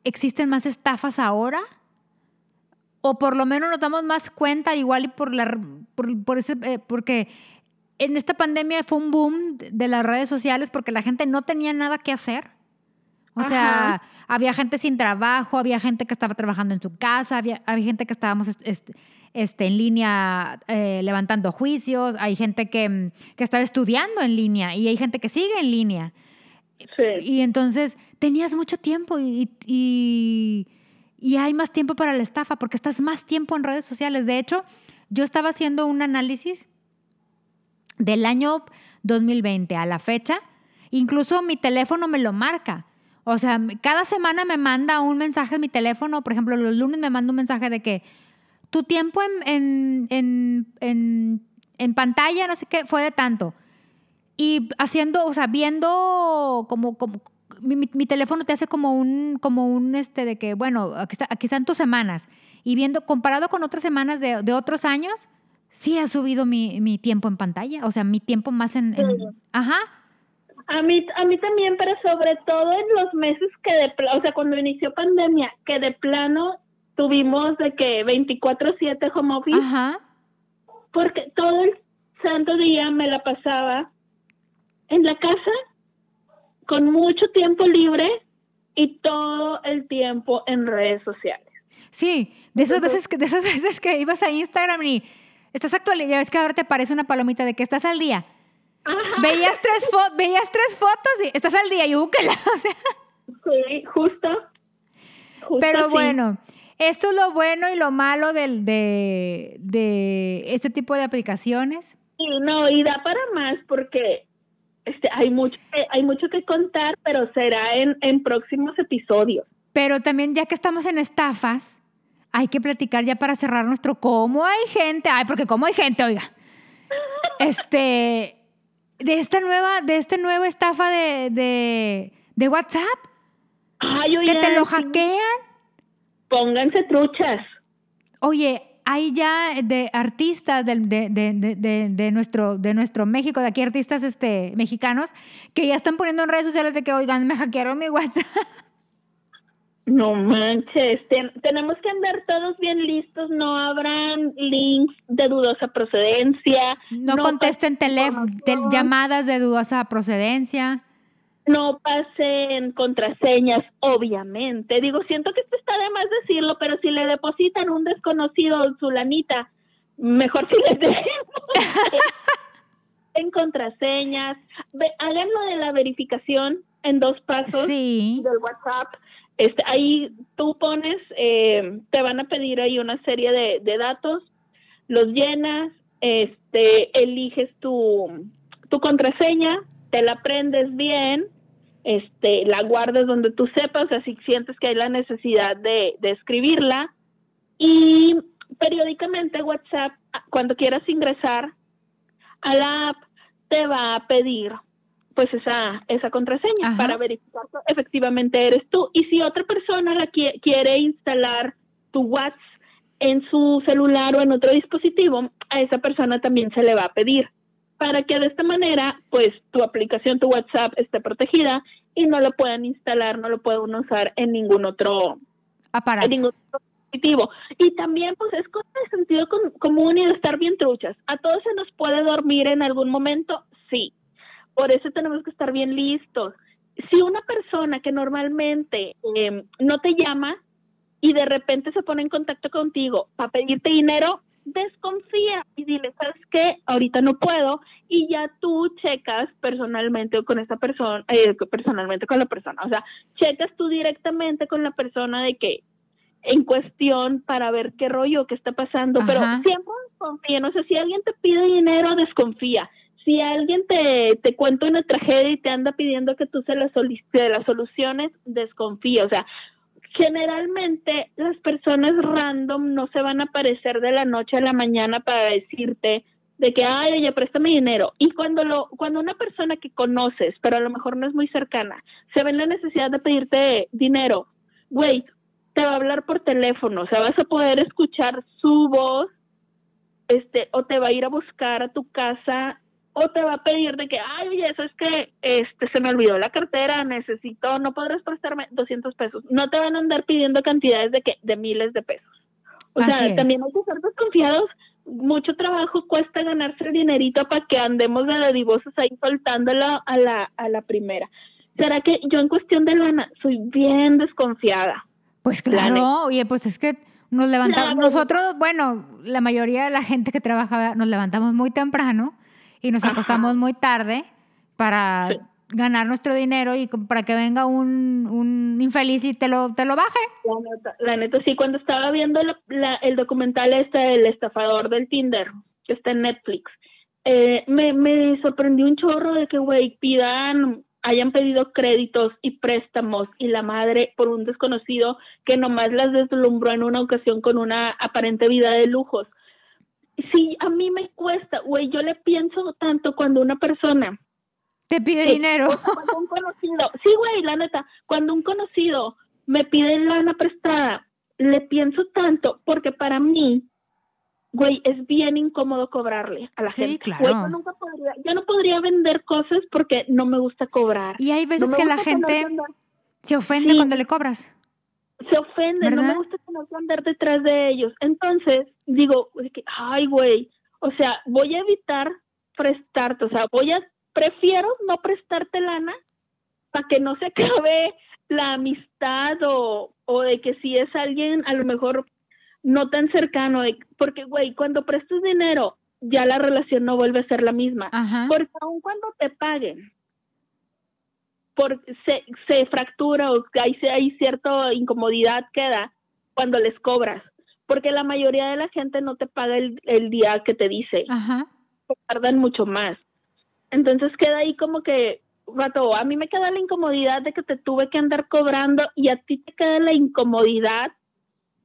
Speaker 1: existen más estafas ahora. O por lo menos nos damos más cuenta, igual y por la por, por ese, eh, porque en esta pandemia fue un boom de las redes sociales porque la gente no tenía nada que hacer. O sea, había gente sin trabajo, había gente que estaba trabajando en su casa, había, había gente que estábamos este, este, en línea eh, levantando juicios, hay gente que, que, estaba estudiando en línea y hay gente que sigue en línea.
Speaker 2: Sí.
Speaker 1: Y entonces tenías mucho tiempo y, y, y hay más tiempo para la estafa porque estás más tiempo en redes sociales. De hecho, yo estaba haciendo un análisis del año 2020 a la fecha, incluso mi teléfono me lo marca. O sea, cada semana me manda un mensaje en mi teléfono, por ejemplo, los lunes me manda un mensaje de que tu tiempo en, en, en, en, pantalla, no sé qué, fue de tanto. Y haciendo, o sea, viendo como, como mi, mi, teléfono te hace como un, como un, este, de que, bueno, aquí, está, aquí están tus semanas. Y viendo, comparado con otras semanas de, de otros años, sí ha subido mi, mi, tiempo en pantalla, o sea, mi tiempo más en... en... Ajá.
Speaker 2: A mí, a mí también, pero sobre todo en los meses que de o sea, cuando inició pandemia, que de plano tuvimos de que 24/7 home office.
Speaker 1: Ajá.
Speaker 2: Porque todo el santo día me la pasaba en la casa con mucho tiempo libre y todo el tiempo en redes sociales.
Speaker 1: Sí, de esas veces que de esas [laughs] veces que ibas a Instagram y estás actualizado, ya ves que ahora te parece una palomita de que estás al día.
Speaker 2: Ajá.
Speaker 1: Veías tres, veías tres fotos y estás al día y búsquela. [laughs] O sea.
Speaker 2: Sí, justo. justo
Speaker 1: Pero
Speaker 2: sí.
Speaker 1: bueno, esto es lo bueno y lo malo del, de, de este tipo de aplicaciones.
Speaker 2: Y no, y da para más porque este, hay, mucho que, hay mucho que contar, pero será en, en próximos episodios.
Speaker 1: Pero también ya que estamos en estafas, hay que platicar ya para cerrar nuestro cómo hay gente, ay, porque cómo hay gente, oiga. Este, de esta nueva, de este nueva estafa de, de, de WhatsApp.
Speaker 2: Ay,
Speaker 1: que te lo hackean.
Speaker 2: Pónganse truchas.
Speaker 1: Oye, hay ya de artistas de, de, de, de, nuestro, de nuestro México, de aquí artistas este, mexicanos, que ya están poniendo en redes sociales de que, oigan, me hackearon mi WhatsApp. [laughs]
Speaker 2: No manches, Ten, tenemos que andar todos bien listos, no habrán links de dudosa procedencia.
Speaker 1: No, no contesten llamadas de dudosa procedencia.
Speaker 2: No pasen contraseñas, obviamente. Digo, siento que esto está de más decirlo, pero si le depositan un desconocido su lanita, mejor si les [laughs] dejemos en contraseñas. Hagan lo de la verificación en dos pasos
Speaker 1: sí.
Speaker 2: del WhatsApp. Este, ahí tú pones, eh, te van a pedir ahí una serie de, de, datos, los llenas, este, eliges tu, tu contraseña, te la aprendes bien, este, la guardas donde tú sepas, o sea, si sientes que hay la necesidad de, de escribirla, y periódicamente WhatsApp, cuando quieras ingresar a la app, te va a pedir pues esa, esa contraseña
Speaker 1: Ajá.
Speaker 2: para verificar que efectivamente eres tú. Y si otra persona la qui quiere instalar tu WhatsApp en su celular o en otro dispositivo, a esa persona también se le va a pedir para que de esta manera, pues tu aplicación, tu WhatsApp esté protegida y no lo puedan instalar, no lo puedan usar en ningún otro
Speaker 1: aparato.
Speaker 2: En ningún otro dispositivo. Y también, pues es cosa de sentido común y de estar bien truchas. A todos se nos puede dormir en algún momento, sí por eso tenemos que estar bien listos. Si una persona que normalmente eh, no te llama y de repente se pone en contacto contigo para pedirte dinero, desconfía y dile, ¿sabes qué? Ahorita no puedo y ya tú checas personalmente con esa persona, eh, personalmente con la persona, o sea, checas tú directamente con la persona de que en cuestión para ver qué rollo, qué está pasando, pero siempre desconfía, no sé, si alguien te pide dinero, desconfía. Si alguien te, te cuenta una tragedia y te anda pidiendo que tú se la, se la soluciones, desconfía. O sea, generalmente las personas random no se van a aparecer de la noche a la mañana para decirte de que, ay, oye, préstame dinero. Y cuando, lo, cuando una persona que conoces, pero a lo mejor no es muy cercana, se ve en la necesidad de pedirte dinero, güey, te va a hablar por teléfono, o sea, vas a poder escuchar su voz, este, o te va a ir a buscar a tu casa o te va a pedir de que, ay, oye, eso es que este, se me olvidó la cartera, necesito, no podrás prestarme 200 pesos. No te van a andar pidiendo cantidades de que de miles de pesos. O sea, también hay que ser desconfiados. Mucho trabajo cuesta ganarse el dinerito para que andemos de dadivosos ahí soltándolo a la, a la primera. ¿Será que yo en cuestión de lana soy bien desconfiada?
Speaker 1: Pues claro, oye, pues es que nos levantamos, nosotros, bueno, la mayoría de la gente que trabaja nos levantamos muy temprano y nos acostamos muy tarde para ganar nuestro dinero y para que venga un, un infeliz y te lo, te lo baje.
Speaker 2: La neta, sí, cuando estaba viendo el documental este, El estafador del Tinder, que está en Netflix, eh, me, me sorprendió un chorro de que, güey, pidan, hayan pedido créditos y préstamos y la madre por un desconocido que nomás las deslumbró en una ocasión con una aparente vida de lujos sí, a mí me cuesta, güey, yo le pienso tanto cuando una persona
Speaker 1: te pide dinero.
Speaker 2: Cuando un conocido, sí, güey, la neta, cuando un conocido me pide lana prestada, le pienso tanto porque para mí, güey, es bien incómodo cobrarle a la sí, gente. Claro. yo, nunca podría, yo no podría vender cosas porque no me gusta cobrar.
Speaker 1: Y hay veces que la gente se ofende cuando le cobras
Speaker 2: se ofende, no me gusta que andar detrás de ellos. Entonces, digo, ay, güey, o sea, voy a evitar prestarte, o sea, voy a, prefiero no prestarte lana para que no se [laughs] acabe la amistad o, o de que si es alguien a lo mejor no tan cercano, de, porque, güey, cuando prestas dinero, ya la relación no vuelve a ser la misma. Porque aun cuando te paguen, por, se, se fractura o hay, hay cierta incomodidad queda cuando les cobras, porque la mayoría de la gente no te paga el, el día que te dice, Ajá. tardan mucho más. Entonces queda ahí como que, vato, a mí me queda la incomodidad de que te tuve que andar cobrando y a ti te queda la incomodidad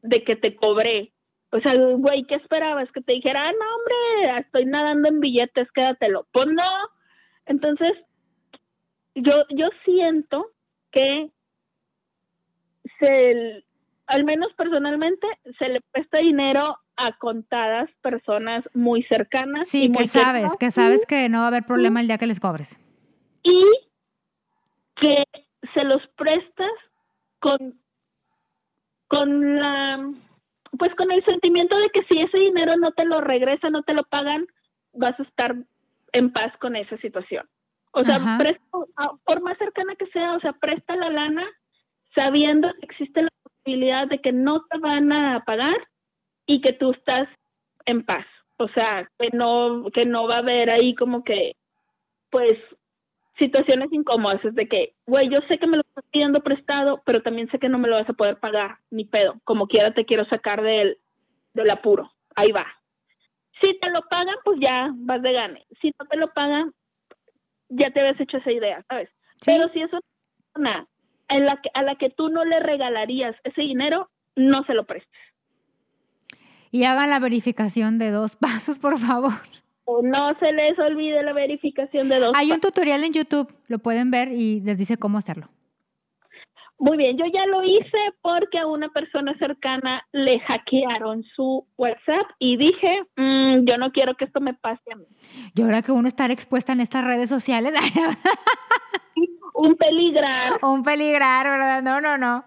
Speaker 2: de que te cobré. O sea, güey, ¿qué esperabas? Que te dijera, ah, no, hombre, estoy nadando en billetes, quédatelo. Pues no. Entonces, yo, yo siento que se, al menos personalmente, se le presta dinero a contadas personas muy cercanas.
Speaker 1: Sí, que sabes, que sabes que no va a haber problema el día que les cobres.
Speaker 2: Y que se los prestas con, con la, pues con el sentimiento de que si ese dinero no te lo regresa, no te lo pagan, vas a estar en paz con esa situación. O sea, por más cercana que sea, o sea, presta la lana sabiendo que existe la posibilidad de que no te van a pagar y que tú estás en paz. O sea, que no, que no va a haber ahí como que, pues, situaciones incómodas. Es de que, güey, yo sé que me lo estás pidiendo prestado, pero también sé que no me lo vas a poder pagar, ni pedo. Como quiera te quiero sacar del, del apuro. Ahí va. Si te lo pagan, pues ya vas de gane. Si no te lo pagan, ya te habías hecho esa idea, ¿sabes? Pero si es una persona en la que, a la que tú no le regalarías ese dinero, no se lo prestes.
Speaker 1: Y hagan la verificación de dos [laughs] pasos, por favor.
Speaker 2: no se les olvide la verificación de dos
Speaker 1: Hay un tutorial en YouTube, lo pueden ver y les dice cómo hacerlo.
Speaker 2: Muy bien, yo ya lo hice porque a una persona cercana le hackearon su WhatsApp y dije, mm, yo no quiero que esto me pase a mí.
Speaker 1: Y ahora que uno está expuesta en estas redes sociales. [laughs]
Speaker 2: un peligrar.
Speaker 1: Un peligrar, ¿verdad? No, no, no.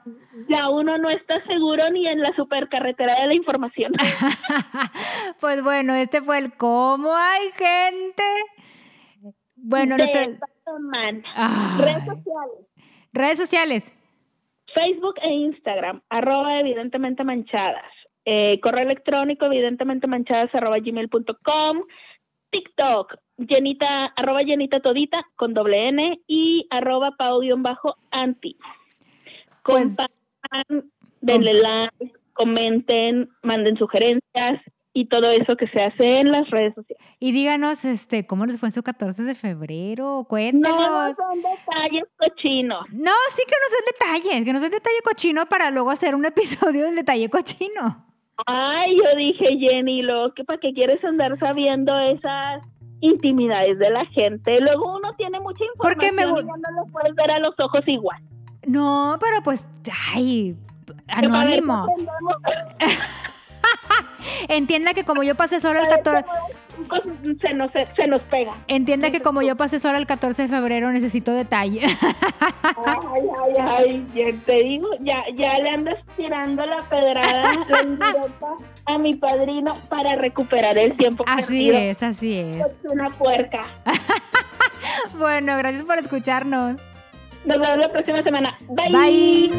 Speaker 2: Ya uno no está seguro ni en la supercarretera de la información. [laughs]
Speaker 1: pues bueno, este fue el cómo hay gente. Bueno,
Speaker 2: de Redes sociales.
Speaker 1: Redes sociales.
Speaker 2: Facebook e Instagram, arroba evidentemente manchadas. eh, correo electrónico, evidentemente manchadas arroba gmail.com, TikTok, Jenita, arroba Jenita Todita con doble N y arroba bajo anti
Speaker 1: Pues-
Speaker 2: Compartan, denle like, comenten, manden sugerencias y todo eso que se hace en las redes sociales.
Speaker 1: Y díganos, este, ¿cómo les fue en su 14 de febrero?
Speaker 2: No
Speaker 1: Cuéntenos.
Speaker 2: son detalles cochinos.
Speaker 1: No, sí que nos den detalles, que nos den detalle cochino para luego hacer un [laughs] episodio del detalle cochino.
Speaker 2: Ay, yo dije, Jenny, lo que para qué quieres andar sabiendo esas intimidades de la gente. Luego uno tiene mucha
Speaker 1: Porque
Speaker 2: información
Speaker 1: me
Speaker 2: y ya no lo puedes ver a los ojos igual.
Speaker 1: No, pero pues, ay, anónimo. [laughs] Entienda que como yo pasé solo el 14,
Speaker 2: se nos, se nos pega.
Speaker 1: entienda que como yo pasé solo el 14 de febrero necesito detalle.
Speaker 2: Ay, ay, ay, ya te digo, ya, ya le andas tirando la pedrada, la [laughs] a mi padrino para recuperar el tiempo
Speaker 1: Así
Speaker 2: perdido.
Speaker 1: es, así es.
Speaker 2: Es una puerca. [laughs]
Speaker 1: Bueno, gracias por escucharnos.
Speaker 2: Nos vemos la próxima semana.
Speaker 1: Bye.